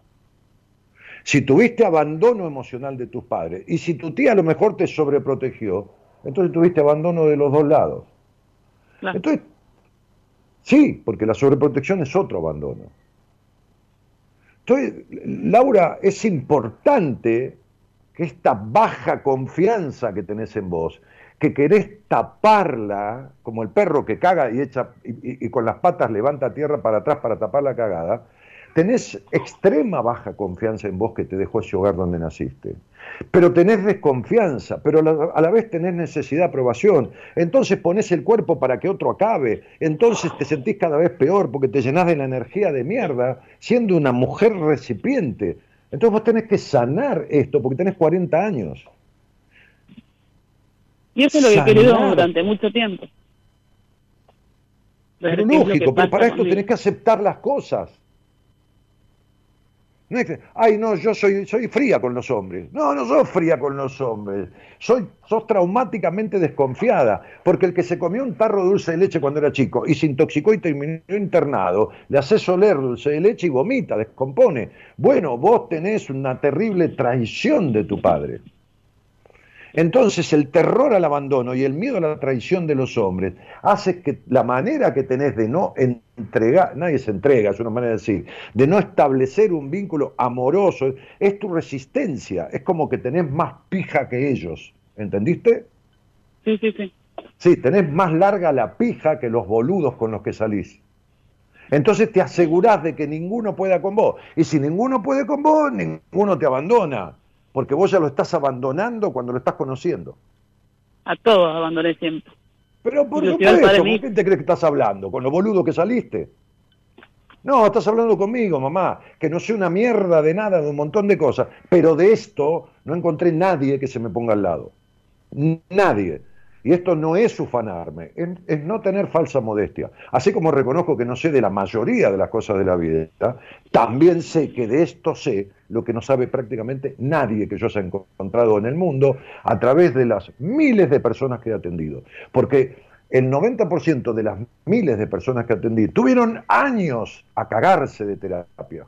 Si tuviste abandono emocional de tus padres y si tu tía a lo mejor te sobreprotegió, entonces tuviste abandono de los dos lados. Claro. Entonces, Sí, porque la sobreprotección es otro abandono. Entonces, Laura, es importante que esta baja confianza que tenés en vos, que querés taparla, como el perro que caga y echa y, y con las patas levanta tierra para atrás para tapar la cagada, tenés extrema baja confianza en vos que te dejó ese hogar donde naciste. Pero tenés desconfianza, pero a la vez tenés necesidad de aprobación. Entonces pones el cuerpo para que otro acabe. Entonces te sentís cada vez peor porque te llenás de la energía de mierda siendo una mujer recipiente. Entonces vos tenés que sanar esto porque tenés 40 años. Y eso es lo que he querido durante mucho tiempo. Pero lógico, pero para esto tenés que aceptar las cosas. No es que, ay, no, yo soy, soy fría con los hombres. No, no sos fría con los hombres. Soy, sos traumáticamente desconfiada. Porque el que se comió un tarro de dulce de leche cuando era chico y se intoxicó y terminó internado, le haces oler dulce de leche y vomita, descompone. Bueno, vos tenés una terrible traición de tu padre. Entonces el terror al abandono y el miedo a la traición de los hombres hace que la manera que tenés de no entregar, nadie se entrega, es una manera de decir, de no establecer un vínculo amoroso, es tu resistencia, es como que tenés más pija que ellos, ¿entendiste? Sí, sí, sí. Sí, tenés más larga la pija que los boludos con los que salís. Entonces te asegurás de que ninguno pueda con vos. Y si ninguno puede con vos, ninguno te abandona porque vos ya lo estás abandonando cuando lo estás conociendo. A todos abandoné siempre. Pero por supuesto, ¿con quién te crees que estás hablando? ¿Con lo boludo que saliste? No, estás hablando conmigo, mamá, que no sé una mierda de nada, de un montón de cosas, pero de esto no encontré nadie que se me ponga al lado. Nadie. Y esto no es ufanarme, es, no tener falsa modestia. Así como reconozco que no sé de la mayoría de las cosas de la vida, también sé que de esto sé lo que no sabe prácticamente nadie que yo haya encontrado en el mundo a través de las miles de personas que he atendido. Porque el 90% de las miles de personas que atendí tuvieron años a cagarse de terapia,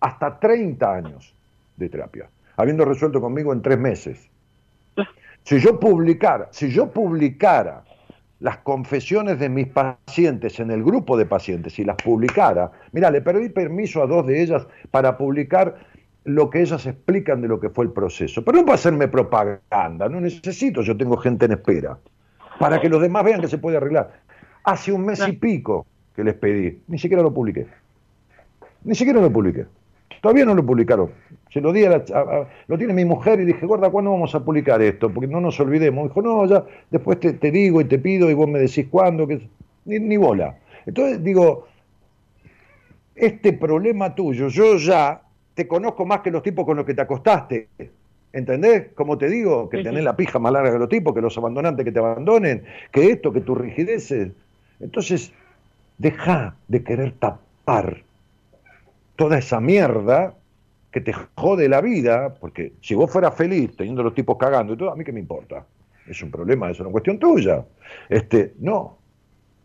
hasta 30 años de terapia, habiendo resuelto conmigo en tres meses. Si yo publicara, si yo publicara las confesiones de mis pacientes en el grupo de pacientes y las publicara, mira, le pedí permiso a dos de ellas para publicar lo que ellas explican de lo que fue el proceso. Pero no para hacerme propaganda, no necesito, yo tengo gente en espera, para que los demás vean que se puede arreglar. Hace un mes y pico que les pedí, ni siquiera lo publiqué. Ni siquiera lo publiqué. Todavía no lo publicaron. Se lo di a, la, lo tiene mi mujer y dije, gorda, ¿cuándo vamos a publicar esto? Porque no nos olvidemos. Dijo, no, ya después te, digo y te pido y vos me decís cuándo, que ni, ni bola. Entonces digo, este problema tuyo, yo ya te conozco más que los tipos con los que te acostaste. ¿Entendés? Como te digo, que tenés la pija más larga que los tipos, que los abandonantes que te abandonen, que esto, que tus rigideces. Entonces, deja de querer tapar toda esa mierda que te jode la vida, porque si vos fueras feliz teniendo los tipos cagando y todo, a mí qué me importa. Es un problema, es una cuestión tuya. Este, no,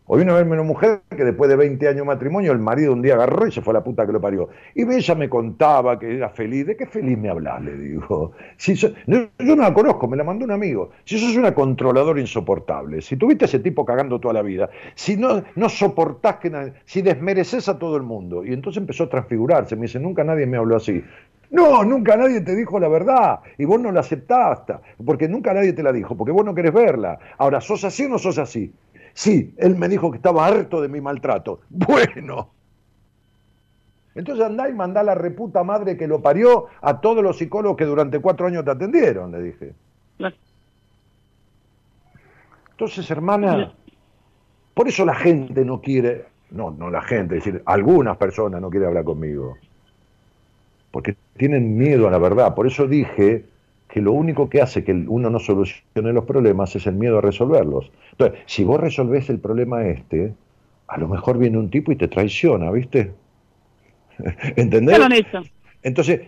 Hoy vino a verme una mujer que después de 20 años de matrimonio, el marido un día agarró y se fue a la puta que lo parió. Y ella me contaba que era feliz. ¿De qué feliz me hablas? Le digo. Si yo no la conozco, me la mandó un amigo. Si sos una controladora insoportable, si tuviste ese tipo cagando toda la vida, si no, no soportás que nadie, si desmereces a todo el mundo. Y entonces empezó a transfigurarse. Me dice, nunca nadie me habló así. No, nunca nadie te dijo la verdad y vos no la aceptaste, porque nunca nadie te la dijo, porque vos no querés verla. Ahora, ¿sos así o no sos así? Sí, él me dijo que estaba harto de mi maltrato. Bueno. Entonces andá y mandá la reputa madre que lo parió a todos los psicólogos que durante cuatro años te atendieron, le dije. Entonces, hermana, por eso la gente no quiere, no, no la gente, es decir, algunas personas no quieren hablar conmigo. Porque tienen miedo a la verdad. Por eso dije que lo único que hace que uno no solucione los problemas es el miedo a resolverlos. Entonces, si vos resolvés el problema este, a lo mejor viene un tipo y te traiciona, ¿viste? ¿Entendés? Entonces,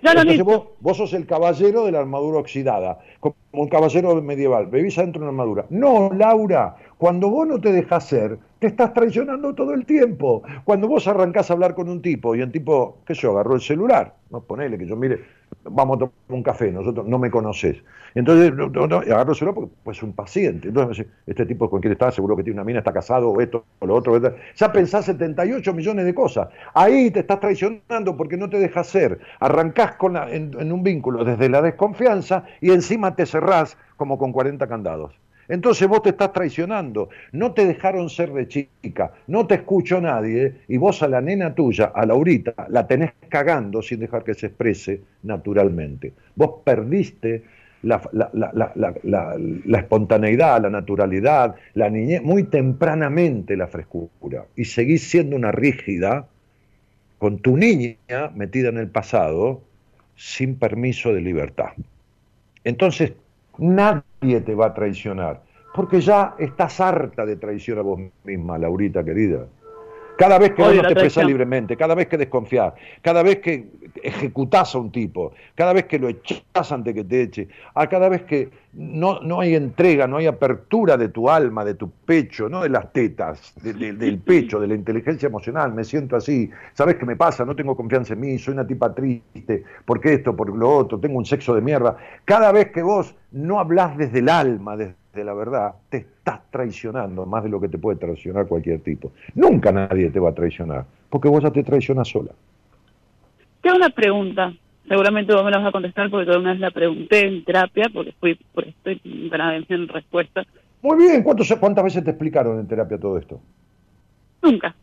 vos, sos el caballero de la armadura oxidada, como un caballero medieval, bebís adentro de una armadura. No, Laura, cuando vos no te dejas ser, te estás traicionando todo el tiempo. Cuando vos arrancás a hablar con un tipo y el tipo, qué sé yo, agarró el celular, no ponele que yo mire, vamos a tomar un café, nosotros no me conoces. Entonces, no, no, y el porque pues, es un paciente. Entonces, este tipo con quien está, seguro que tiene una mina, está casado, o esto, o lo otro. ¿verdad? Ya pensás 78 millones de cosas. Ahí te estás traicionando porque no te dejas ser. Arrancás con en, en un vínculo desde la desconfianza y encima te cerrás como con 40 candados. Entonces vos te estás traicionando, no te dejaron ser de chica, no te escuchó nadie y vos a la nena tuya, a Laurita, la tenés cagando sin dejar que se exprese naturalmente. Vos perdiste la, la- la- la- espontaneidad, la naturalidad, la niñez, muy tempranamente la frescura y seguís siendo una rígida con tu niña metida en el pasado sin permiso de libertad. Entonces, nadie te va a traicionar, porque ya estás harta de traición a vos misma, Laurita querida. Cada vez que Odio no te expresás libremente, cada vez que desconfías, cada vez que ejecutás a un tipo, cada vez que lo echás antes que te eche, a cada vez que no, no hay entrega, no hay apertura de tu alma, de tu pecho, no de las tetas, de- de- del pecho, de la inteligencia emocional, me siento así, ¿sabes qué me pasa? No tengo confianza en mí, soy una tipa triste, porque esto, por lo otro, tengo un sexo de mierda. Cada vez que vos no hablás desde el alma, desde la verdad, te estás traicionando más de lo que te puede traicionar cualquier tipo. Nunca nadie te va a traicionar, porque vos ya te traicionas sola. Te hago una pregunta. Seguramente vos me la vas a contestar porque yo una vez la pregunté en terapia, porque fui por estoy para en respuesta. Muy bien, ¿cuántos- ¿cuántas veces te explicaron en terapia todo esto? Nunca.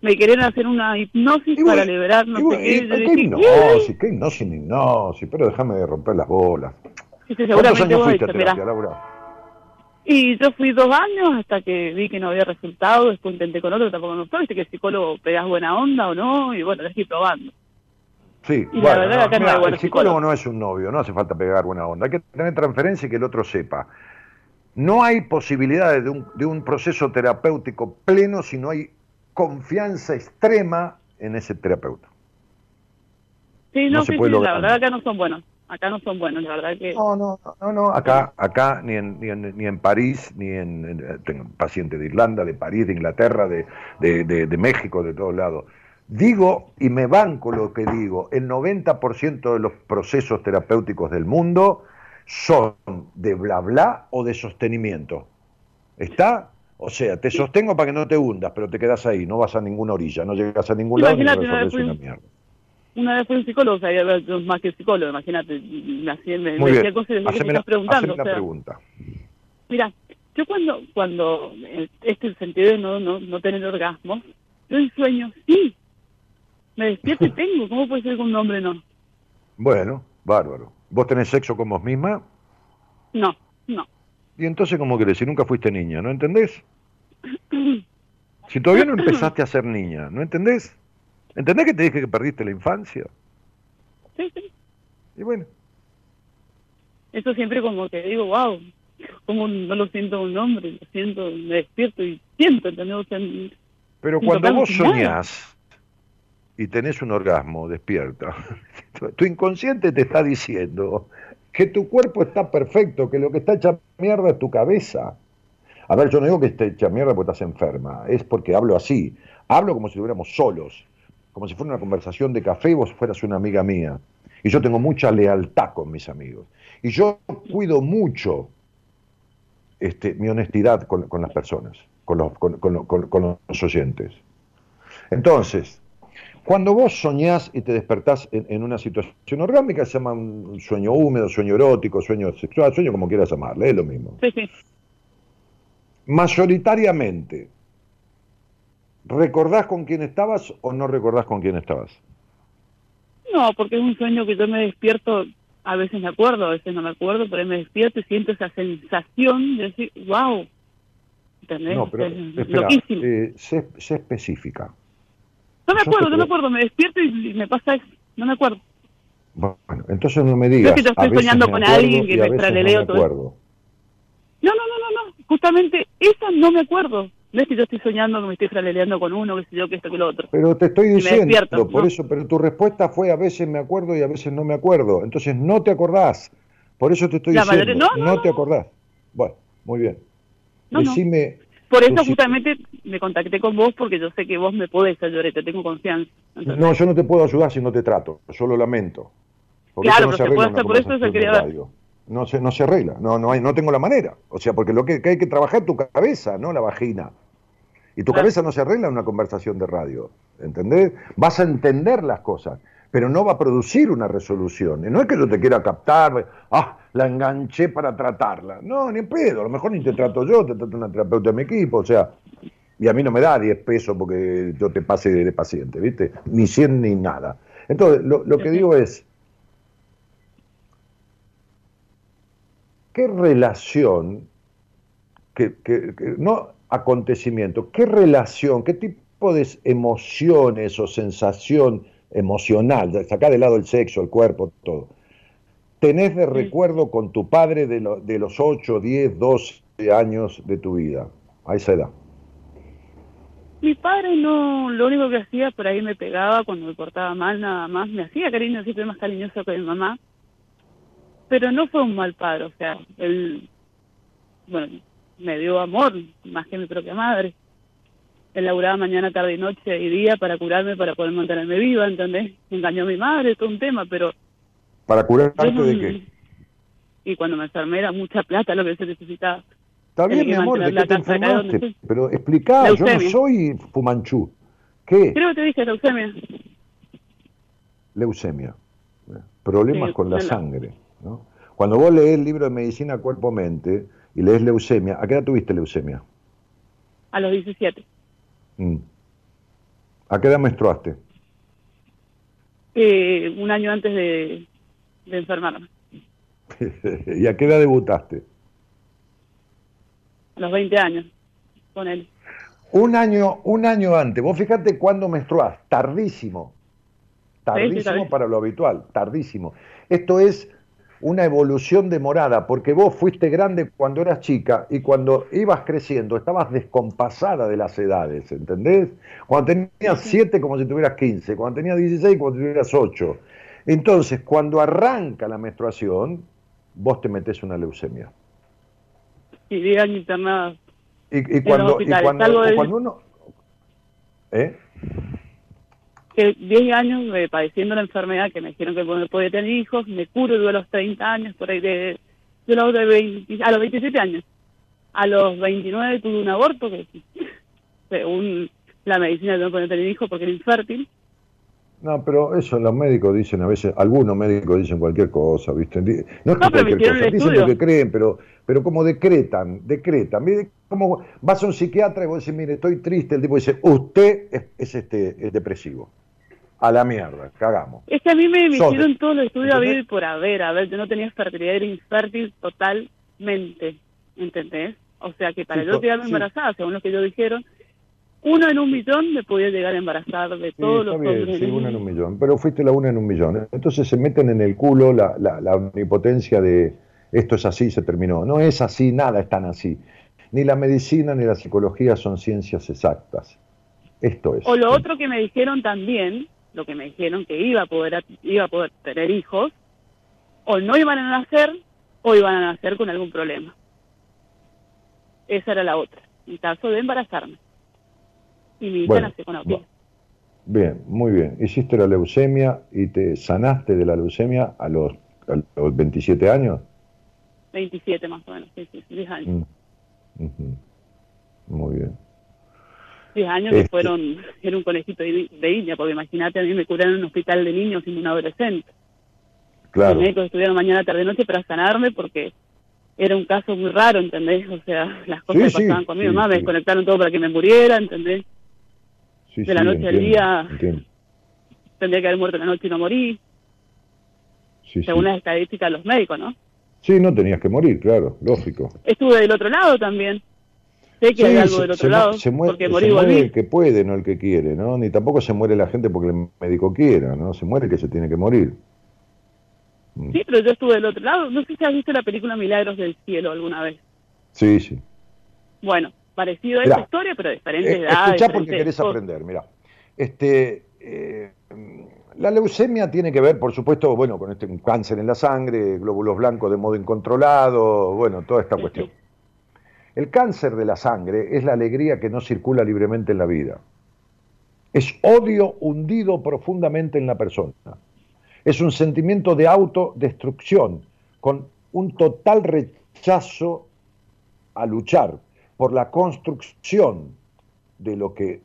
Me querían hacer una hipnosis Y para liberar no y sé qué. y- ¿qué dije, hipnosis? ¿Qué hipnosis ni hipnosis? Pero déjame de romper las bolas. "Sí, sí, ¿Cuántos años fuiste a dices, mirá". terapia, Laura? Y yo fui dos años hasta que vi que no había resultado, después intenté con otro, tampoco me gustó, viste que el psicólogo pegás buena onda o no, y bueno, estoy probando. Sí, Y la bueno, verdad no, acá no hay buenos el psicólogo no es un novio, no hace falta pegar buena onda. Hay que tener transferencia y que el otro sepa. No hay posibilidades de un, de un proceso terapéutico pleno si no hay confianza extrema en ese terapeuta. Sí, No no, sí, sí, la verdad acá no son buenos. Acá no son buenos, la verdad que... No, no, no, no. Acá, acá ni en, ni en, ni en París, ni en, en- Tengo pacientes de Irlanda, de París, de Inglaterra, de, de, de- de México, de todos lados. Digo, y me banco lo que digo, el 90% de los procesos terapéuticos del mundo son de bla bla o de sostenimiento. ¿Está? O sea, te sostengo para que no te hundas, pero te quedas ahí, no vas a ninguna orilla, no llegas a ningún lado ni resolves una mierda. Una vez fui un psicólogo, sabía más que psicólogo, imagínate, me, me, Muy bien, cosas y decía, ¿qué haceme me la, estás preguntando? haceme O sea, pregunta. Mira, yo cuando, cuando eh, este sentido de no, no, no tener orgasmos, yo en sueño, sí, me despierto y tengo, ¿cómo puede ser que un hombre no? Bueno, bárbaro. ¿Vos tenés sexo con vos misma? No, no. ¿Y entonces cómo querés? Si nunca fuiste niña, ¿no entendés? Si todavía no empezaste a ser niña, ¿no entendés? ¿Entendés que te dije que perdiste la infancia? Sí, sí. Y bueno, Eso siempre como que digo, wow, como no lo siento un hombre, lo siento, me despierto y siento, ¿entendés? O sea, pero cuando vos soñás y tenés un orgasmo despierta, tu- tu inconsciente te está diciendo que tu cuerpo está perfecto, que lo que está hecha mierda es tu cabeza. A ver, yo no digo que esté hecha mierda porque estás enferma, es porque hablo así. Hablo como si estuviéramos solos, como si fuera una conversación de café y vos fueras una amiga mía. Y yo tengo mucha lealtad con mis amigos. Y yo cuido mucho este, mi honestidad con, con las personas, con los, con- con- con- con los oyentes. Entonces, cuando vos soñás y te despertás en, en una situación orgánica, se llama un sueño húmedo, sueño erótico, sueño sexual, sueño como quieras llamarle, es lo mismo. sí, sí. Mayoritariamente, ¿recordás con quién estabas o no recordás con quién estabas? No, porque es un sueño que yo me despierto, a veces me acuerdo, a veces no me acuerdo, pero me despierto y siento esa sensación de decir, wow. ¿Entendés? No, pero es espera, loquísimo. eh, sé, sé específica. no me yo acuerdo, no me acuerdo, me despierto y, me pasa eso, no me acuerdo. Bueno, entonces no me digas. que yo estoy a veces soñando con alguien que me traleleo no me todo. No, no, no, no, no, justamente esa no me acuerdo. No es que yo estoy soñando que me estoy fraleleando con uno, que sé yo, que esto, que lo otro. Pero te estoy diciendo, por eso, pero tu respuesta fue a veces me acuerdo y a veces no me acuerdo. Entonces no te acordás. Por eso te estoy La diciendo, mayoría- no, no, te acordás. Bueno, muy bien. Decime, Por eso justamente me contacté con vos porque yo sé que vos me podés ayudar te tengo confianza. No, yo no te puedo ayudar si no te trato. Yo lo lamento. Porque Claro, se pero arregla puede una por eso se quería. No se, no se arregla, no, no, hay, no tengo la manera. O sea, porque lo que, que hay que trabajar es tu cabeza, no la vagina. Y tu Claro. cabeza no se arregla en una conversación de radio, ¿entendés? Vas a entender las cosas, pero no va a producir una resolución. Y no es que yo te quiera captar, ah, la enganché para tratarla. No, ni en pedo, a lo mejor ni te trato yo, te trato una terapeuta de mi equipo, o sea, y a mí no me da 10 pesos porque yo te pase de paciente, ¿viste? Ni 100 ni nada. Entonces, lo, lo que digo es, ¿qué relación, que, que- que- no acontecimiento, qué relación, qué tipo de emociones o sensación emocional, sacar de lado el sexo, el cuerpo, todo, tenés de recuerdo con tu padre de, lo- de los 8, 10, 12 años de tu vida, a esa edad? Mi padre no, lo único que hacía por ahí me pegaba cuando me portaba mal, nada más. Me hacía cariño, siempre más cariñoso que mi mamá. Pero no fue un mal padre, o sea, él, bueno, me dio amor más que mi propia madre. Él laburaba mañana, tarde y noche y día para curarme, para poder mantenerme viva, ¿entendés? Engañó a mi madre, todo un tema, pero... ¿Para curarte yo no- de qué? Y cuando me enfermé era mucha plata lo que se necesitaba. Está bien, mi amor, ¿de qué te enfermaste? Pero explicá, yo no soy fumanchú. ¿Qué? Creo que te dije leucemia. Leucemia. Problemas Sí, con la la- sangre. ¿No? Cuando vos lees el libro de Medicina Cuerpo-Mente y lees leucemia, ¿a qué edad tuviste leucemia? A los 17. Mm. ¿A qué edad menstruaste? Eh, un año antes de, de enfermarme. ¿Y a qué edad debutaste? A los 20 años. Con él. Un año, un año antes. Vos fíjate cuándo menstruás. Tardísimo. Sí, sí, Tardísimo para lo habitual. Tardísimo. Esto es una evolución demorada, porque vos fuiste grande cuando eras chica y cuando ibas creciendo estabas descompasada de las edades, ¿entendés? Cuando tenías 7 como si tuvieras 15, cuando tenías 16 como si tuvieras 8. Entonces, cuando arranca la menstruación, vos te metes una leucemia. Y 10 años internada. Y, y cuando, y cuando, cuando uno... ¿Eh? Que 10 años eh, padeciendo la enfermedad que me dijeron que no podía tener hijos. Me curo yo a los 30 años, por ahí de, de los de 20 a los 27 años. A los 29 tuve un aborto que según la medicina no podía tener hijos porque era infértil. No, pero eso los médicos dicen a veces, algunos médicos dicen cualquier cosa, ¿viste? No es que No, cualquier cosa, dicen lo que creen, pero, pero como decretan, decretan. Mire, como vas a un psiquiatra y vos decís, mire, estoy triste, el tipo dice, usted es, es este es depresivo. A la mierda, cagamos. Es que a mí me, me hicieron todos los estudios a ver y por haber. A ver, yo no tenía fertilidad, era infértil totalmente. ¿Entendés? O sea que para Sí, yo quedarme sí. embarazada, según lo que ellos dijeron, uno en un millón me podía llegar a embarazar de todos los bien, hombres. sí, una en un millón. Pero fuiste la una en un millón. Entonces se meten en el culo la, la, la omnipotencia de esto es así, se terminó. No es así, nada es tan así. Ni la medicina ni la psicología son ciencias exactas. Esto es. O lo otro que me dijeron también, lo que me dijeron que iba a poder iba a poder tener hijos, o no iban a nacer o iban a nacer con algún problema. Esa era la otra, en caso de embarazarme. Y mi hija Bueno, nació con autismo. Bien, muy bien. Hiciste la leucemia y te sanaste de la leucemia a los, a los 27 años. 27 más o menos, sí, sí, 10 años. Mm. Muy bien. 10 años Este- que fueron, era un conejito de, de India, porque imagínate, a mí me curaron en un hospital de niños siendo un adolescente. Claro. Los médicos estudiaron mañana, tarde, noche para sanarme porque era un caso muy raro, ¿entendés? O sea, las cosas Sí, que sí, pasaban con mi sí, mamá, me desconectaron todo para que me muriera, ¿entendés? De la noche al día. entiendo. Tendría que haber muerto en la noche y no morí, según las estadísticas de los médicos, ¿no? Sí, no tenías que morir, claro, lógico. Estuve del otro lado también. Sé que Sí, hay algo se- del se otro mu- lado, se muere, porque se morí y muere volví. el que puede, no el que quiere, ¿no? Ni tampoco se muere la gente porque el médico quiera, ¿no? Se muere el que se tiene que morir. Mm. Sí, pero yo estuve del otro lado. No sé si has visto la película Milagros del Cielo alguna vez. Sí, sí. Bueno, parecido a Mirá, esa historia, pero diferente Eh, edad. escuchá porque querés aprender, mira. Este, eh, la leucemia tiene que ver, por supuesto, bueno, con este un cáncer en la sangre, glóbulos blancos de modo incontrolado, bueno, toda esta Sí, cuestión. sí. El cáncer de la sangre es la alegría que no circula libremente en la vida. Es odio hundido profundamente en la persona. Es un sentimiento de autodestrucción, con un total rechazo a luchar por la construcción de lo que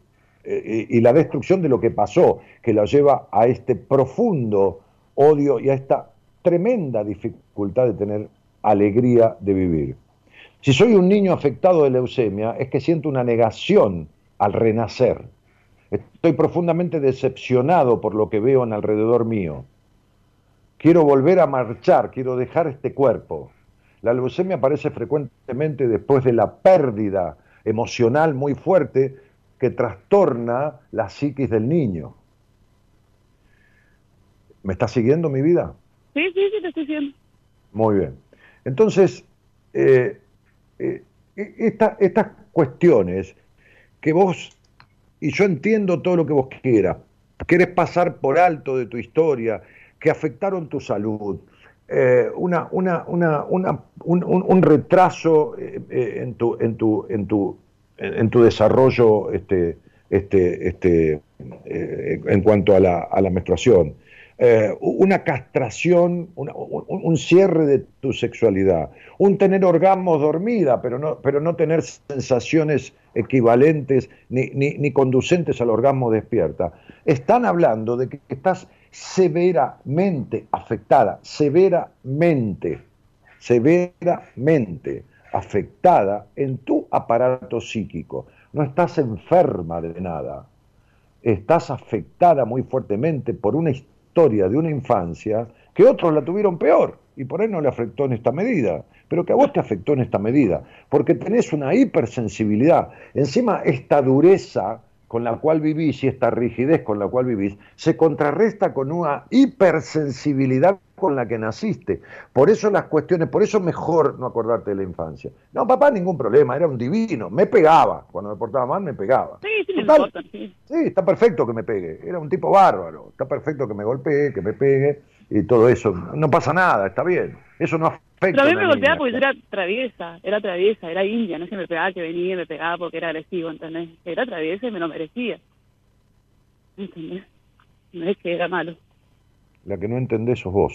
eh, y la destrucción de lo que pasó, que la lleva a este profundo odio y a esta tremenda dificultad de tener alegría de vivir. Si soy un niño afectado de leucemia, es que siento una negación al renacer. Estoy profundamente decepcionado por lo que veo en alrededor mío. Quiero volver a marchar, quiero dejar este cuerpo. La leucemia aparece frecuentemente después de la pérdida emocional muy fuerte que trastorna la psiquis del niño. ¿Me está siguiendo mi vida? Sí, sí, sí, te estoy siguiendo. Muy bien. Entonces, eh, eh, estas cuestiones que vos, y yo entiendo todo lo que vos quieras, querés pasar por alto de tu historia, que afectaron tu salud, eh, una, una, una, un, retraso en, tu, en, tu, en, tu, en, tu desarrollo este, este, este, en cuanto a la, a la menstruación. Eh, una castración, un, cierre de tu sexualidad, un tener orgasmos dormida, pero no, pero no tener sensaciones equivalentes ni, ni, conducentes al orgasmo despierta. Están hablando de que estás severamente afectada, severamente, severamente afectada en tu aparato psíquico. No estás enferma de nada, estás afectada muy fuertemente por una historia historia de una infancia que otros la tuvieron peor y por ahí no le afectó en esta medida, pero que a vos te afectó en esta medida, porque tenés una hipersensibilidad. Encima, esta dureza con la cual vivís y esta rigidez con la cual vivís se contrarresta con una hipersensibilidad con la que naciste. Por eso las cuestiones, por eso mejor no acordarte de la infancia. No, papá, ningún problema, era un divino, me pegaba, cuando me portaba mal me pegaba. Sí, sí, importa, sí. sí, está perfecto que me pegue, era un tipo bárbaro, está perfecto que me golpee, que me pegue y todo eso, no pasa nada, está bien, eso no afecta. Pero a mí me golpeaba porque yo era traviesa, era traviesa, era india, no es que me pegaba, que venía y me pegaba porque era agresivo, ¿entendés? Era traviesa y me lo merecía. ¿Entendés? No es que era malo. La que no entendés sos vos.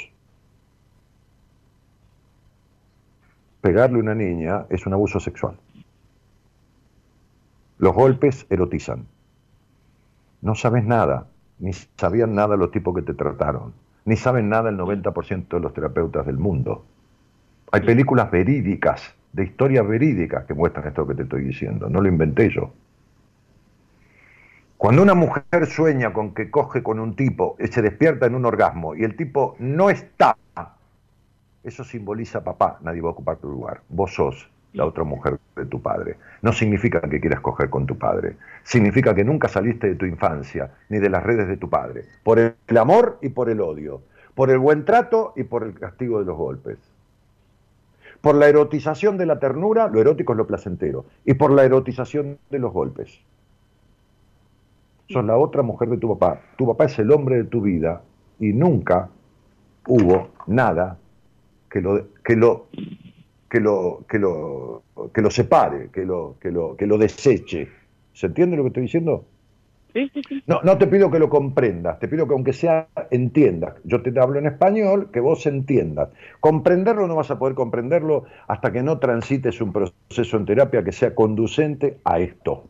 Pegarle a una niña es un abuso sexual. Los golpes erotizan. No sabes nada, ni sabían nada los tipos que te trataron, ni saben nada el 90% de los terapeutas del mundo. Hay películas verídicas, de historias verídicas que muestran esto que te estoy diciendo, no lo inventé yo. Cuando una mujer sueña con que coge con un tipo, y se despierta en un orgasmo y el tipo no está, eso simboliza papá, nadie va a ocupar tu lugar. Vos sos la otra mujer de tu padre. No significa que quieras coger con tu padre. Significa que nunca saliste de tu infancia, ni de las redes de tu padre. Por el amor y por el odio. Por el buen trato y por el castigo de los golpes. Por la erotización de la ternura, lo erótico es lo placentero. Y por la erotización de los golpes sos la otra mujer de tu papá. Tu papá es el hombre de tu vida y nunca hubo nada que lo que lo que lo que lo que lo separe, que lo que lo que lo deseche. ¿Se entiende lo que estoy diciendo? Sí, sí, sí. No, no te pido que lo comprendas, te pido que aunque sea entiendas. Yo te hablo en español, que vos entiendas. Comprenderlo no vas a poder comprenderlo hasta que no transites un proceso en terapia que sea conducente a esto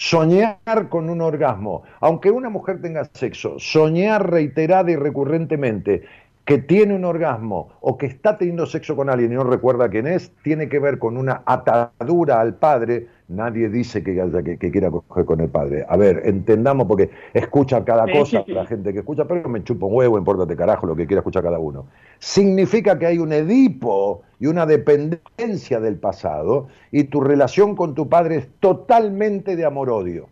soñar con un orgasmo, aunque una mujer tenga sexo, soñar reiterada y recurrentemente que tiene un orgasmo o que está teniendo sexo con alguien y no recuerda quién es, tiene que ver con una atadura al padre Nadie dice que, que, quiera coger con el padre. A ver, entendamos, porque escucha cada cosa la gente que escucha, pero me chupa un huevo, importate carajo lo que quiera escuchar cada uno. Significa que hay un Edipo y una dependencia del pasado y tu relación con tu padre es totalmente de amor-odio.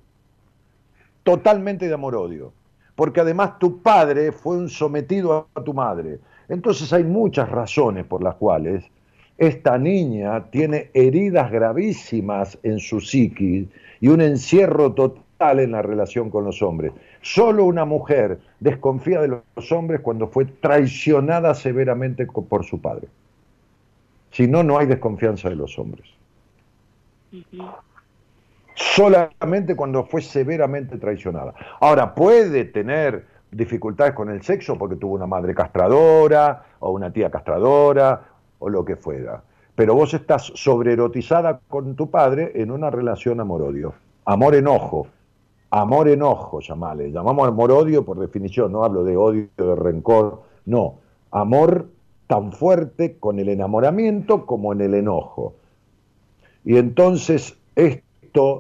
Totalmente de amor-odio. Porque además tu padre fue un sometido a tu madre. Entonces hay muchas razones por las cuales esta niña tiene heridas gravísimas en su psiquis y un encierro total en la relación con los hombres. Solo una mujer desconfía de los hombres cuando fue traicionada severamente por su padre. Si no, no hay desconfianza de los hombres. Solamente cuando fue severamente traicionada. Ahora, puede tener dificultades con el sexo porque tuvo una madre castradora o una tía castradora o lo que fuera. Pero vos estás sobreerotizada con tu padre en una relación amor-odio. Amor-enojo. Amor-enojo, llamale. Llamamos amor-odio por definición, no hablo de odio, de rencor. No, amor tan fuerte con el enamoramiento como en el enojo. Y entonces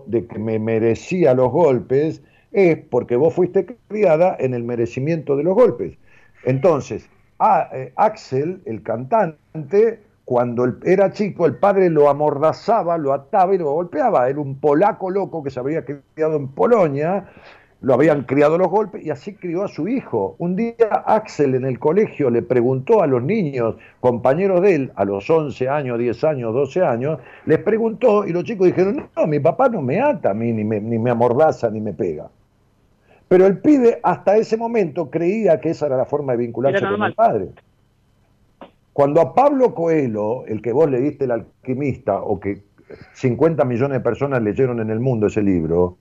de que me merecía los golpes es porque vos fuiste criada en el merecimiento de los golpes. Entonces, eh, Axel, el cantante, cuando era chico, el padre lo amordazaba, lo ataba y lo golpeaba. Era un polaco loco que se había criado en Polonia lo habían criado los golpes y así crió a su hijo. Un día Axel en el colegio le preguntó a los niños, compañeros de él, a los 11 años, 10 años, 12 años, les preguntó y los chicos dijeron, no, mi papá no me ata a mí, ni me, ni me amordaza, ni me pega. Pero el pibe hasta ese momento creía que esa era la forma de vincularse con el padre. Cuando a Pablo Coelho, el que vos le diste el alquimista, o que 50 millones de personas leyeron en el mundo ese libro,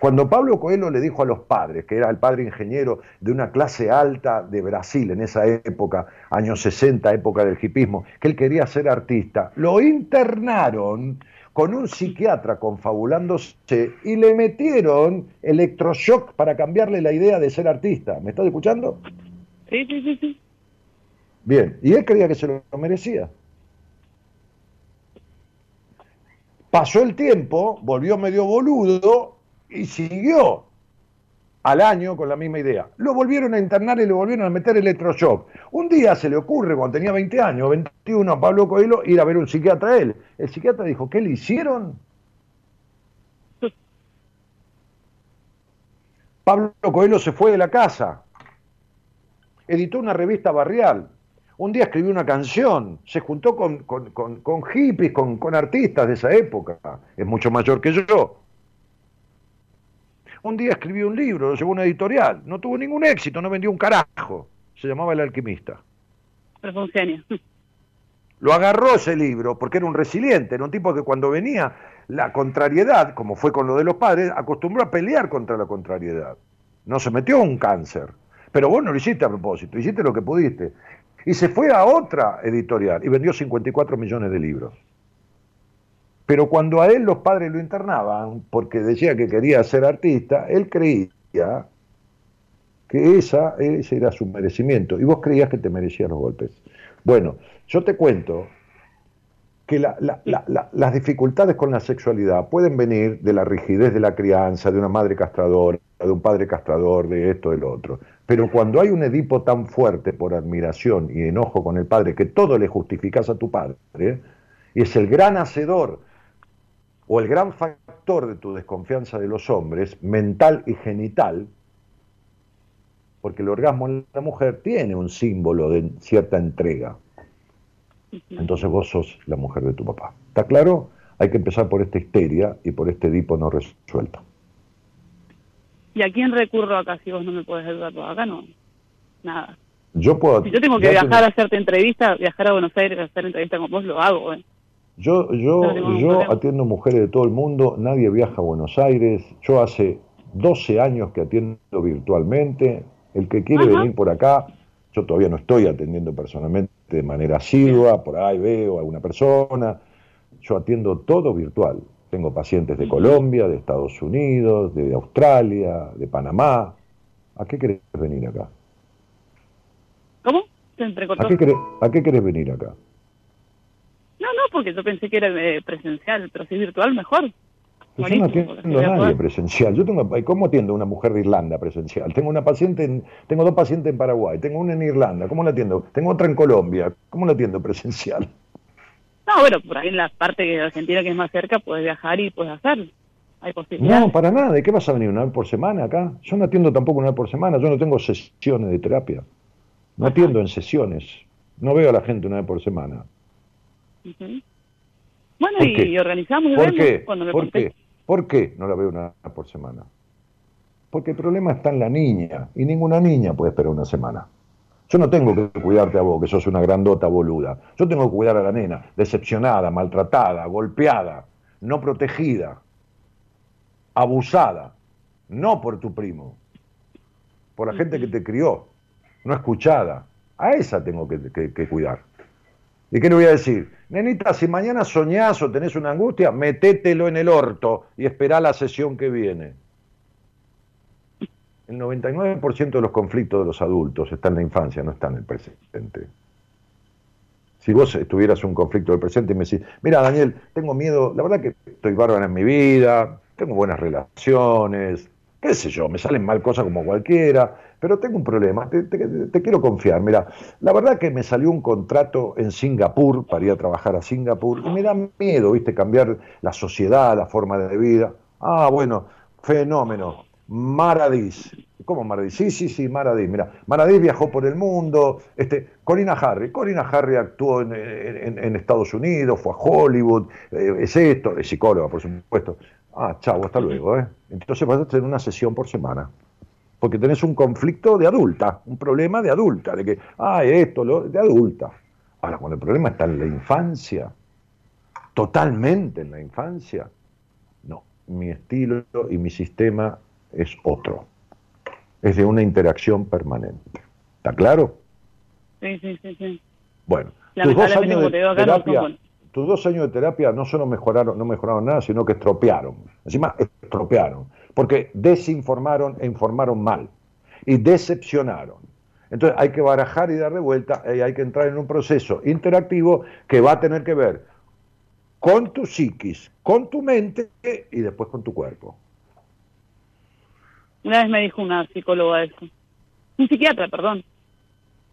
cuando Pablo Coelho le dijo a los padres, que era el padre ingeniero de una clase alta de Brasil en esa época, años 60, época del hipismo, que él quería ser artista, lo internaron con un psiquiatra confabulándose y le metieron electroshock para cambiarle la idea de ser artista. ¿Me estás escuchando? Sí, sí, sí, sí. Bien, y él creía que se lo merecía. Pasó el tiempo, volvió medio boludo y siguió al año con la misma idea. Lo volvieron a internar y le volvieron a meter electroshock. Un día se le ocurre, cuando tenía 20 años, 21, a Pablo Coelho, ir a ver un psiquiatra a él. El psiquiatra dijo, ¿qué le hicieron? Pablo Coelho se fue de la casa, editó una revista barrial, un día escribió una canción, se juntó con, con hippies, con artistas de esa época, es mucho mayor que yo un día escribió un libro, lo llevó a una editorial, no tuvo ningún éxito, no vendió un carajo. Se llamaba El alquimista. Pero fue un genio. Lo agarró ese libro porque era un resiliente, era un tipo que cuando venía la contrariedad, como fue con lo de los padres, acostumbró a pelear contra la contrariedad. No se metió un cáncer. Pero vos no lo hiciste a propósito, hiciste lo que pudiste. Y se fue a otra editorial y vendió 54 millones de libros. Pero cuando a él los padres lo internaban, porque decía que quería ser artista, él creía que esa, ese era su merecimiento. Y vos creías que te merecías los golpes. Bueno, yo te cuento que las dificultades con la sexualidad pueden venir de la rigidez de la crianza, de una madre castradora, de un padre castrador, de esto, del otro. Pero cuando hay un Edipo tan fuerte por admiración y enojo con el padre, que todo le justificas a tu padre, y es el gran hacedor o el gran factor de tu desconfianza de los hombres, mental y genital, porque el orgasmo en la mujer tiene un símbolo de cierta entrega. Entonces vos sos la mujer de tu papá. ¿Está claro? Hay que empezar por esta histeria y por este dipo no resuelto. ¿Y a quién recurro acá si vos no me puedes ayudar? Acá no, nada. Yo puedo... Si yo tengo que viajar a hacerte entrevista, viajar a Buenos Aires a hacer entrevista con vos, lo hago, ¿eh? Yo, yo, yo atiendo mujeres de todo el mundo, nadie viaja a Buenos Aires, yo hace 12 años que atiendo virtualmente, el que quiere venir por acá, yo todavía no estoy atendiendo personalmente de manera asidua, por ahí veo a alguna persona, yo atiendo todo virtual. Tengo pacientes de Colombia, de Estados Unidos, de Australia, de Panamá. ¿A qué querés venir acá? ¿Cómo? ¿A qué, ¿A qué querés venir acá? No, no, porque yo pensé que era eh, presencial, pero si es virtual, mejor. yo no atiendo a nadie presencial. Yo tengo, ¿Cómo atiendo a una mujer de Irlanda presencial? Tengo una paciente, en, tengo dos pacientes en Paraguay, tengo una en Irlanda, ¿cómo la atiendo? Tengo otra en Colombia, ¿cómo la atiendo presencial? No, bueno, por ahí en la parte de Argentina que es más cerca puedes viajar y puedes hacerlo. Hay posibilidades. No, para nada. ¿De qué vas a venir una vez por semana acá? Yo no atiendo tampoco una vez por semana. Yo no tengo sesiones de terapia. No atiendo en sesiones. No veo a la gente una vez por semana. Bueno, y, organizamos ¿Por qué? ¿Por qué? ¿Por qué no la veo una por semana? Porque el problema está en la niña, y ninguna niña puede esperar una semana. Yo no tengo que cuidarte a vos, que sos una grandota boluda. Yo tengo que cuidar a la nena, decepcionada, maltratada, golpeada, no protegida, abusada, no por tu primo, por la gente que te crió, no escuchada. A esa tengo que, que- que cuidar. ¿Y qué le voy a decir? Nenita, si mañana soñás o tenés una angustia, metételo en el orto y esperá la sesión que viene. El 99% de los conflictos de los adultos están en la infancia, no están en el presente. Si vos tuvieras un conflicto del presente y me decís, mira Daniel, tengo miedo, la verdad que estoy bárbara en mi vida, tengo buenas relaciones, qué sé yo, me salen mal cosas como cualquiera, pero tengo un problema, te, te- quiero confiar, mira, la verdad que me salió un contrato en Singapur para ir a trabajar a Singapur y me da miedo, viste, cambiar la sociedad, la forma de vida. Ah, bueno, fenómeno. Maradís. ¿Cómo Maradís? Sí, sí, sí, Maradís. Mira, Maradís viajó por el mundo. Este, Corina Harry. Corina Harry actuó en, Estados Unidos, fue a Hollywood, eh, es esto, es psicóloga, por supuesto. Ah, chau, hasta luego. ¿eh? Entonces vas a tener una sesión por semana. Porque tenés un conflicto de adulta, un problema de adulta, de que, ah, esto, lo, de adulta. Ahora, cuando el problema está en la infancia, totalmente en la infancia, no, mi estilo y mi sistema es otro. Es de una interacción permanente. ¿Está claro? Sí, sí, sí, sí. Bueno, tus dos años de no terapia, buenos. tus dos años de terapia no solo mejoraron, no mejoraron nada, sino que estropearon. Encima estropearon, porque desinformaron e informaron mal y decepcionaron. Entonces hay que barajar y dar de vuelta y hay que entrar en un proceso interactivo que va a tener que ver con tu psiquis, con tu mente y después con tu cuerpo. Una vez me dijo una psicóloga eso. Un psiquiatra, perdón.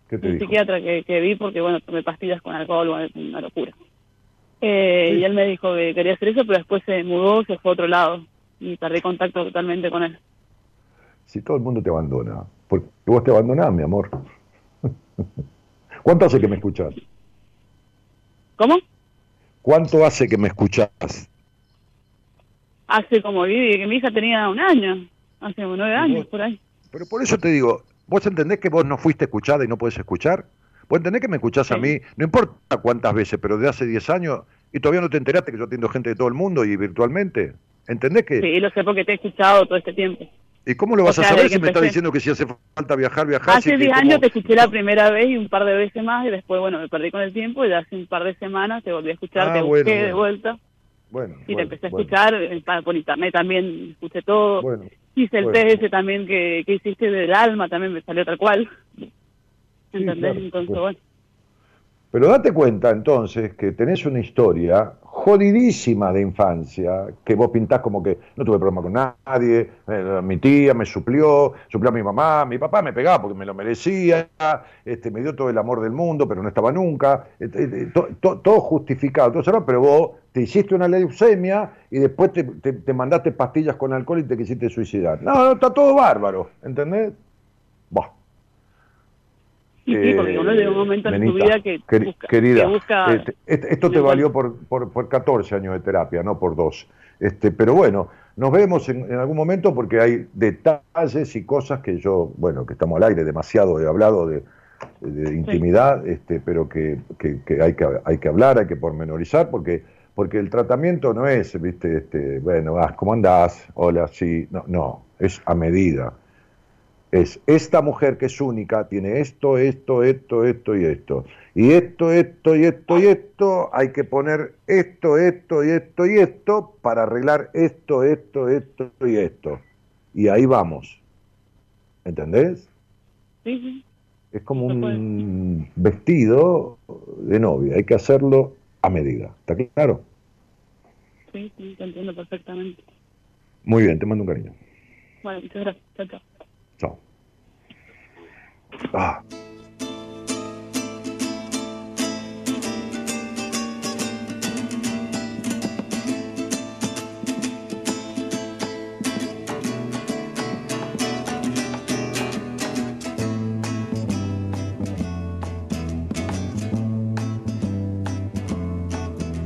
¿Qué te un dijo? psiquiatra que, que vi porque, bueno, tomé pastillas con alcohol, una locura. Eh, Y él me dijo que quería hacer eso, pero después se mudó, se fue a otro lado y perdí contacto totalmente con él. Si todo el mundo te abandona, porque vos te abandonás, mi amor. ¿Cuánto hace que me escuchás? ¿Cómo? ¿Cuánto hace que me escuchás? Hace como vi que mi hija tenía un año, hace como nueve años por ahí. Pero por eso te digo, ¿vos entendés que vos no fuiste escuchada y no podés escuchar? ¿Vos entendés que me escuchás a mí? No importa cuántas veces, pero de hace 10 años y todavía no te enteraste que yo atiendo gente de todo el mundo y virtualmente. ¿Entendés que? Sí, lo sé porque te he escuchado todo este tiempo. ¿Y cómo lo vas O a saber si me estás diciendo que si hace falta viajar, viajar? Hace si que 10 como- años te escuché la primera vez y un par de veces más y después, bueno, me perdí con el tiempo y hace un par de semanas te volví a escuchar, Ah, te bueno, busqué de vuelta Bueno, y te empecé a escuchar eh, por internet también, escuché todo. Bueno, Hice el test ese también que, que hiciste del alma, también me salió tal cual. ¿Entendés? claro, Entonces, bueno. Pero date cuenta entonces que tenés una historia jodidísima de infancia, que vos pintás como que no tuve problema con nadie, eh, mi tía me suplió, suplió a mi mamá, mi papá me pegaba porque me lo merecía, este, me dio todo el amor del mundo, pero no estaba nunca, to- to- todo justificado, todo cerrado, pero vos te hiciste una leucemia y después te, te- te mandaste pastillas con alcohol y te quisiste suicidar. No, no, está todo bárbaro, ¿entendés? Y sí, porque uno llega un momento en su vida que busca- querida, que busca- este, este- esto te valió por, por, por 14 años de terapia, no por dos. Este, pero bueno, nos vemos en, en algún momento porque hay detalles y cosas que yo, bueno, que estamos al aire, demasiado he hablado de, de intimidad, este, pero que, que- que hay que hay que hablar, hay que pormenorizar, porque, porque el tratamiento no es, viste, este, bueno, ah, ¿cómo andás? Hola, sí, no, no, es a medida es esta mujer que es única, tiene esto, esto, esto, esto y esto. Y esto, esto y esto y esto, hay que poner esto, esto y esto y esto para arreglar esto, esto, esto y esto. Y ahí vamos. ¿Entendés? Sí, sí. Es como un vestido de novia, hay que hacerlo a medida. ¿Está claro? Sí, sí, te entiendo perfectamente. Muy bien, te mando un cariño. Bueno, muchas gracias. Chao. Chao. Ah.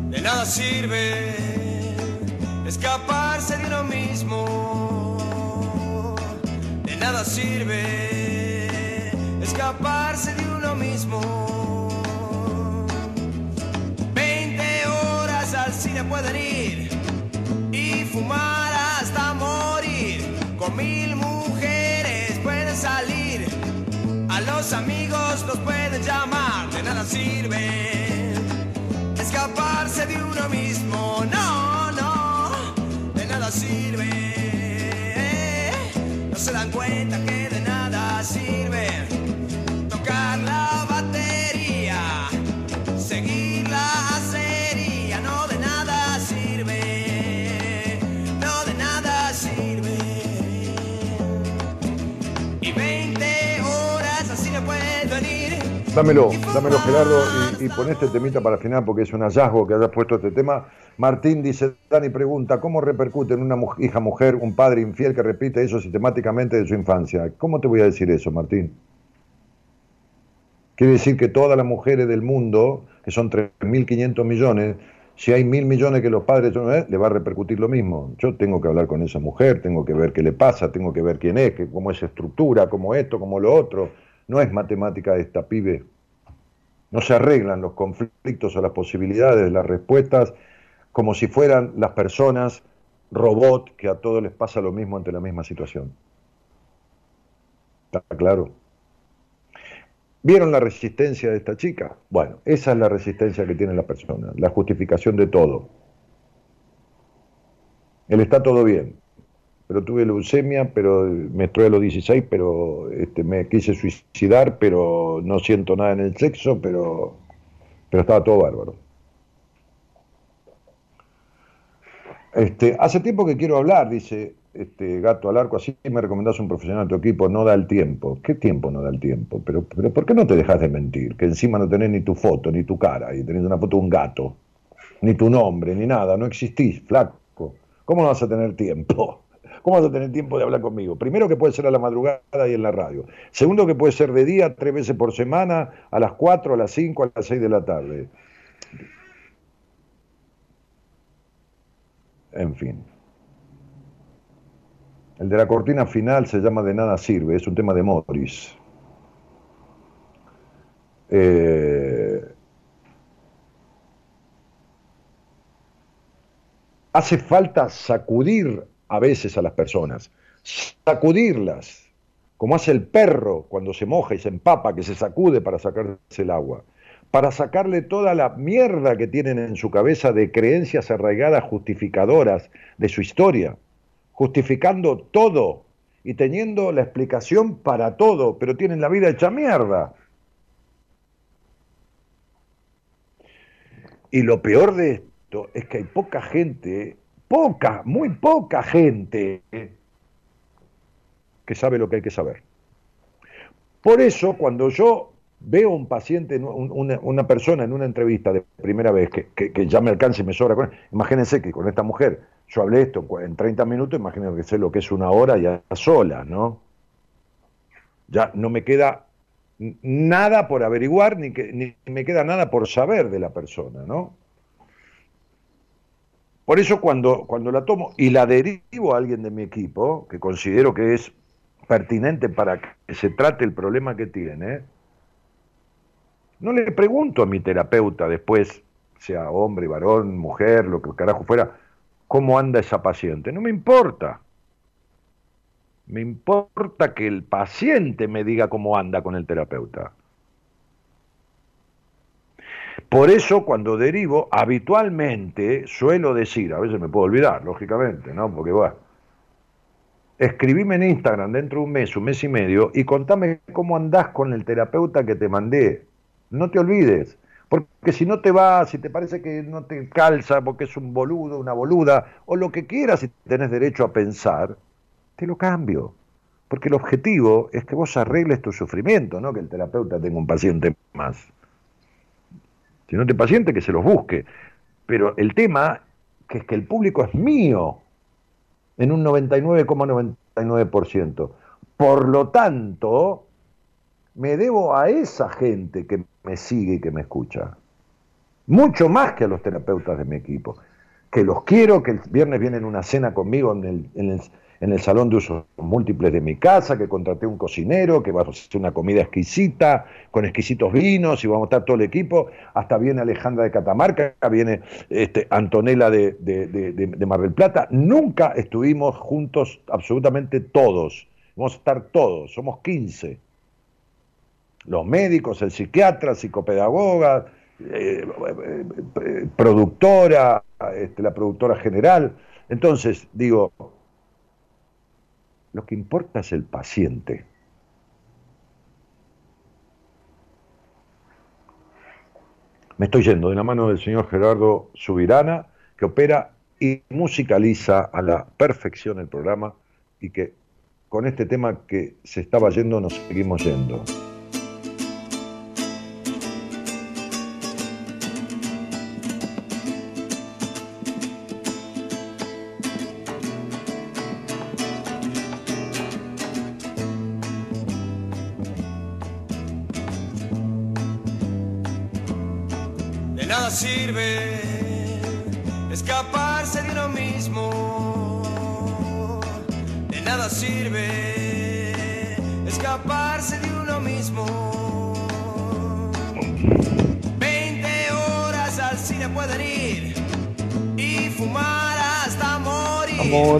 De nada sirve escaparse de uno mismo. De nada sirve escaparse de uno mismo. 20 horas al cine pueden ir y fumar hasta morir. Con mil mujeres pueden salir. A los amigos los pueden llamar, de nada sirve escaparse de uno mismo. No, no, de nada sirve. No se dan cuenta Dámelo, dámelo Gerardo y, pon este temita para el final porque es un hallazgo que hayas puesto este tema. Martín dice, Dani pregunta, ¿cómo repercute en una hija mujer un padre infiel que repite eso sistemáticamente de su infancia? ¿Cómo te voy a decir eso, Martín? Quiere decir que todas las mujeres del mundo, que son 3.500 millones, si hay mil millones que los padres son, ¿eh? le va a repercutir lo mismo. Yo tengo que hablar con esa mujer, tengo que ver qué le pasa, tengo que ver quién es, cómo es estructura, cómo esto, cómo lo otro. No es matemática esta, pibe. No se arreglan los conflictos o las posibilidades, las respuestas, como si fueran las personas robot que a todos les pasa lo mismo ante la misma situación. ¿Está claro? ¿Vieron la resistencia de esta chica? Bueno, esa es la resistencia que tiene la persona, la justificación de todo. Él está todo bien, pero tuve leucemia, pero me estoy a los 16, pero este, me quise suicidar, pero no siento nada en el sexo, pero, pero estaba todo bárbaro. Este, hace tiempo que quiero hablar, dice este gato al arco, así me recomendás un profesional de tu equipo, no da el tiempo. ¿Qué tiempo no da el tiempo? Pero, pero ¿por qué no te dejas de mentir? Que encima no tenés ni tu foto, ni tu cara, y tenés una foto de un gato, ni tu nombre, ni nada, no existís, flaco. ¿Cómo no vas a tener tiempo? ¿Cómo vas a tener tiempo de hablar conmigo? Primero que puede ser a la madrugada y en la radio. Segundo que puede ser de día, tres veces por semana, a las 4, a las 5, a las 6 de la tarde. En fin. El de la cortina final se llama De nada sirve, es un tema de Morris. Eh, hace falta sacudir a veces a las personas, sacudirlas, como hace el perro cuando se moja y se empapa, que se sacude para sacarse el agua, para sacarle toda la mierda que tienen en su cabeza de creencias arraigadas justificadoras de su historia, justificando todo y teniendo la explicación para todo, pero tienen la vida hecha mierda. Y lo peor de esto es que hay poca gente, poca, muy poca gente, que sabe lo que hay que saber. Por eso, cuando yo veo un paciente, un- una, persona en una entrevista de primera vez, que, ya me alcance y me sobra, con, imagínense que con esta mujer yo hablé esto en 30 minutos, imagínense que sé lo que es una hora ya sola, ¿no? Ya no me queda nada por averiguar, ni, que, ni me queda nada por saber de la persona, ¿no? Por eso cuando, cuando la tomo y la derivo a alguien de mi equipo, que considero que es pertinente para que se trate el problema que tiene, no le pregunto a mi terapeuta después, sea hombre, varón, mujer, lo que carajo fuera, cómo anda esa paciente. No me importa. Me importa que el paciente me diga cómo anda con el terapeuta. Por eso cuando derivo, habitualmente suelo decir, a veces me puedo olvidar, lógicamente, ¿no? Porque bueno, escribime en Instagram dentro de un mes, un mes y medio, y contame cómo andás con el terapeuta que te mandé. No te olvides, porque si no te vas, si te parece que no te calza, porque es un boludo, una boluda, o lo que quieras, si tenés derecho a pensar, te lo cambio. Porque el objetivo es que vos arregles tu sufrimiento, no que el terapeuta tenga un paciente más. Si no te paciente, que se los busque. Pero el tema que es que el público es mío en un 99,99%. Por lo tanto, me debo a esa gente que me sigue y que me escucha. Mucho más que a los terapeutas de mi equipo. Que los quiero, que el viernes vienen a una cena conmigo en el, en el salón de usos múltiples de mi casa, que contraté un cocinero, que va a hacer una comida exquisita, con exquisitos vinos, y vamos a estar todo el equipo. Hasta viene Alejandra de Catamarca, viene este, Antonella de, Mar del Plata. Nunca estuvimos juntos absolutamente todos. Vamos a estar todos, somos 15. los médicos, el psiquiatra, psicopedagoga, eh, eh, productora, este, la productora general. Entonces, digo, lo que importa es el paciente. Me estoy yendo de la mano del señor Gerardo Subirana, que opera y musicaliza a la perfección el programa y que con este tema que se estaba yendo nos seguimos yendo.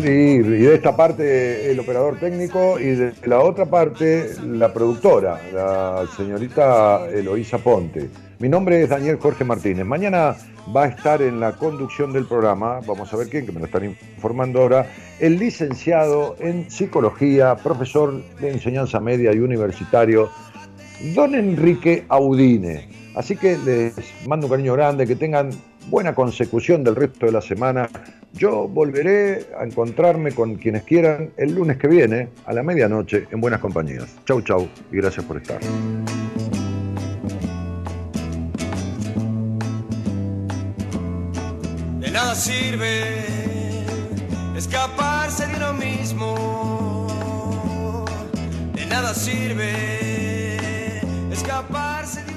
Esta parte el operador técnico y de la otra parte la productora, la señorita Eloísa Ponte. Mi nombre es Daniel Jorge Martínez. Mañana va a estar en la conducción del programa, vamos a ver quién, que me lo están informando ahora, el licenciado en psicología, profesor de enseñanza media y universitario, don Enrique Audine. Así que les mando un cariño grande, que tengan buena consecución del resto de la semana. Yo volveré a encontrarme con quienes quieran el lunes que viene a la medianoche en Buenas Compañías. Chau, chau y gracias por estar. De nada sirve escaparse de uno mismo. De nada sirve escaparse de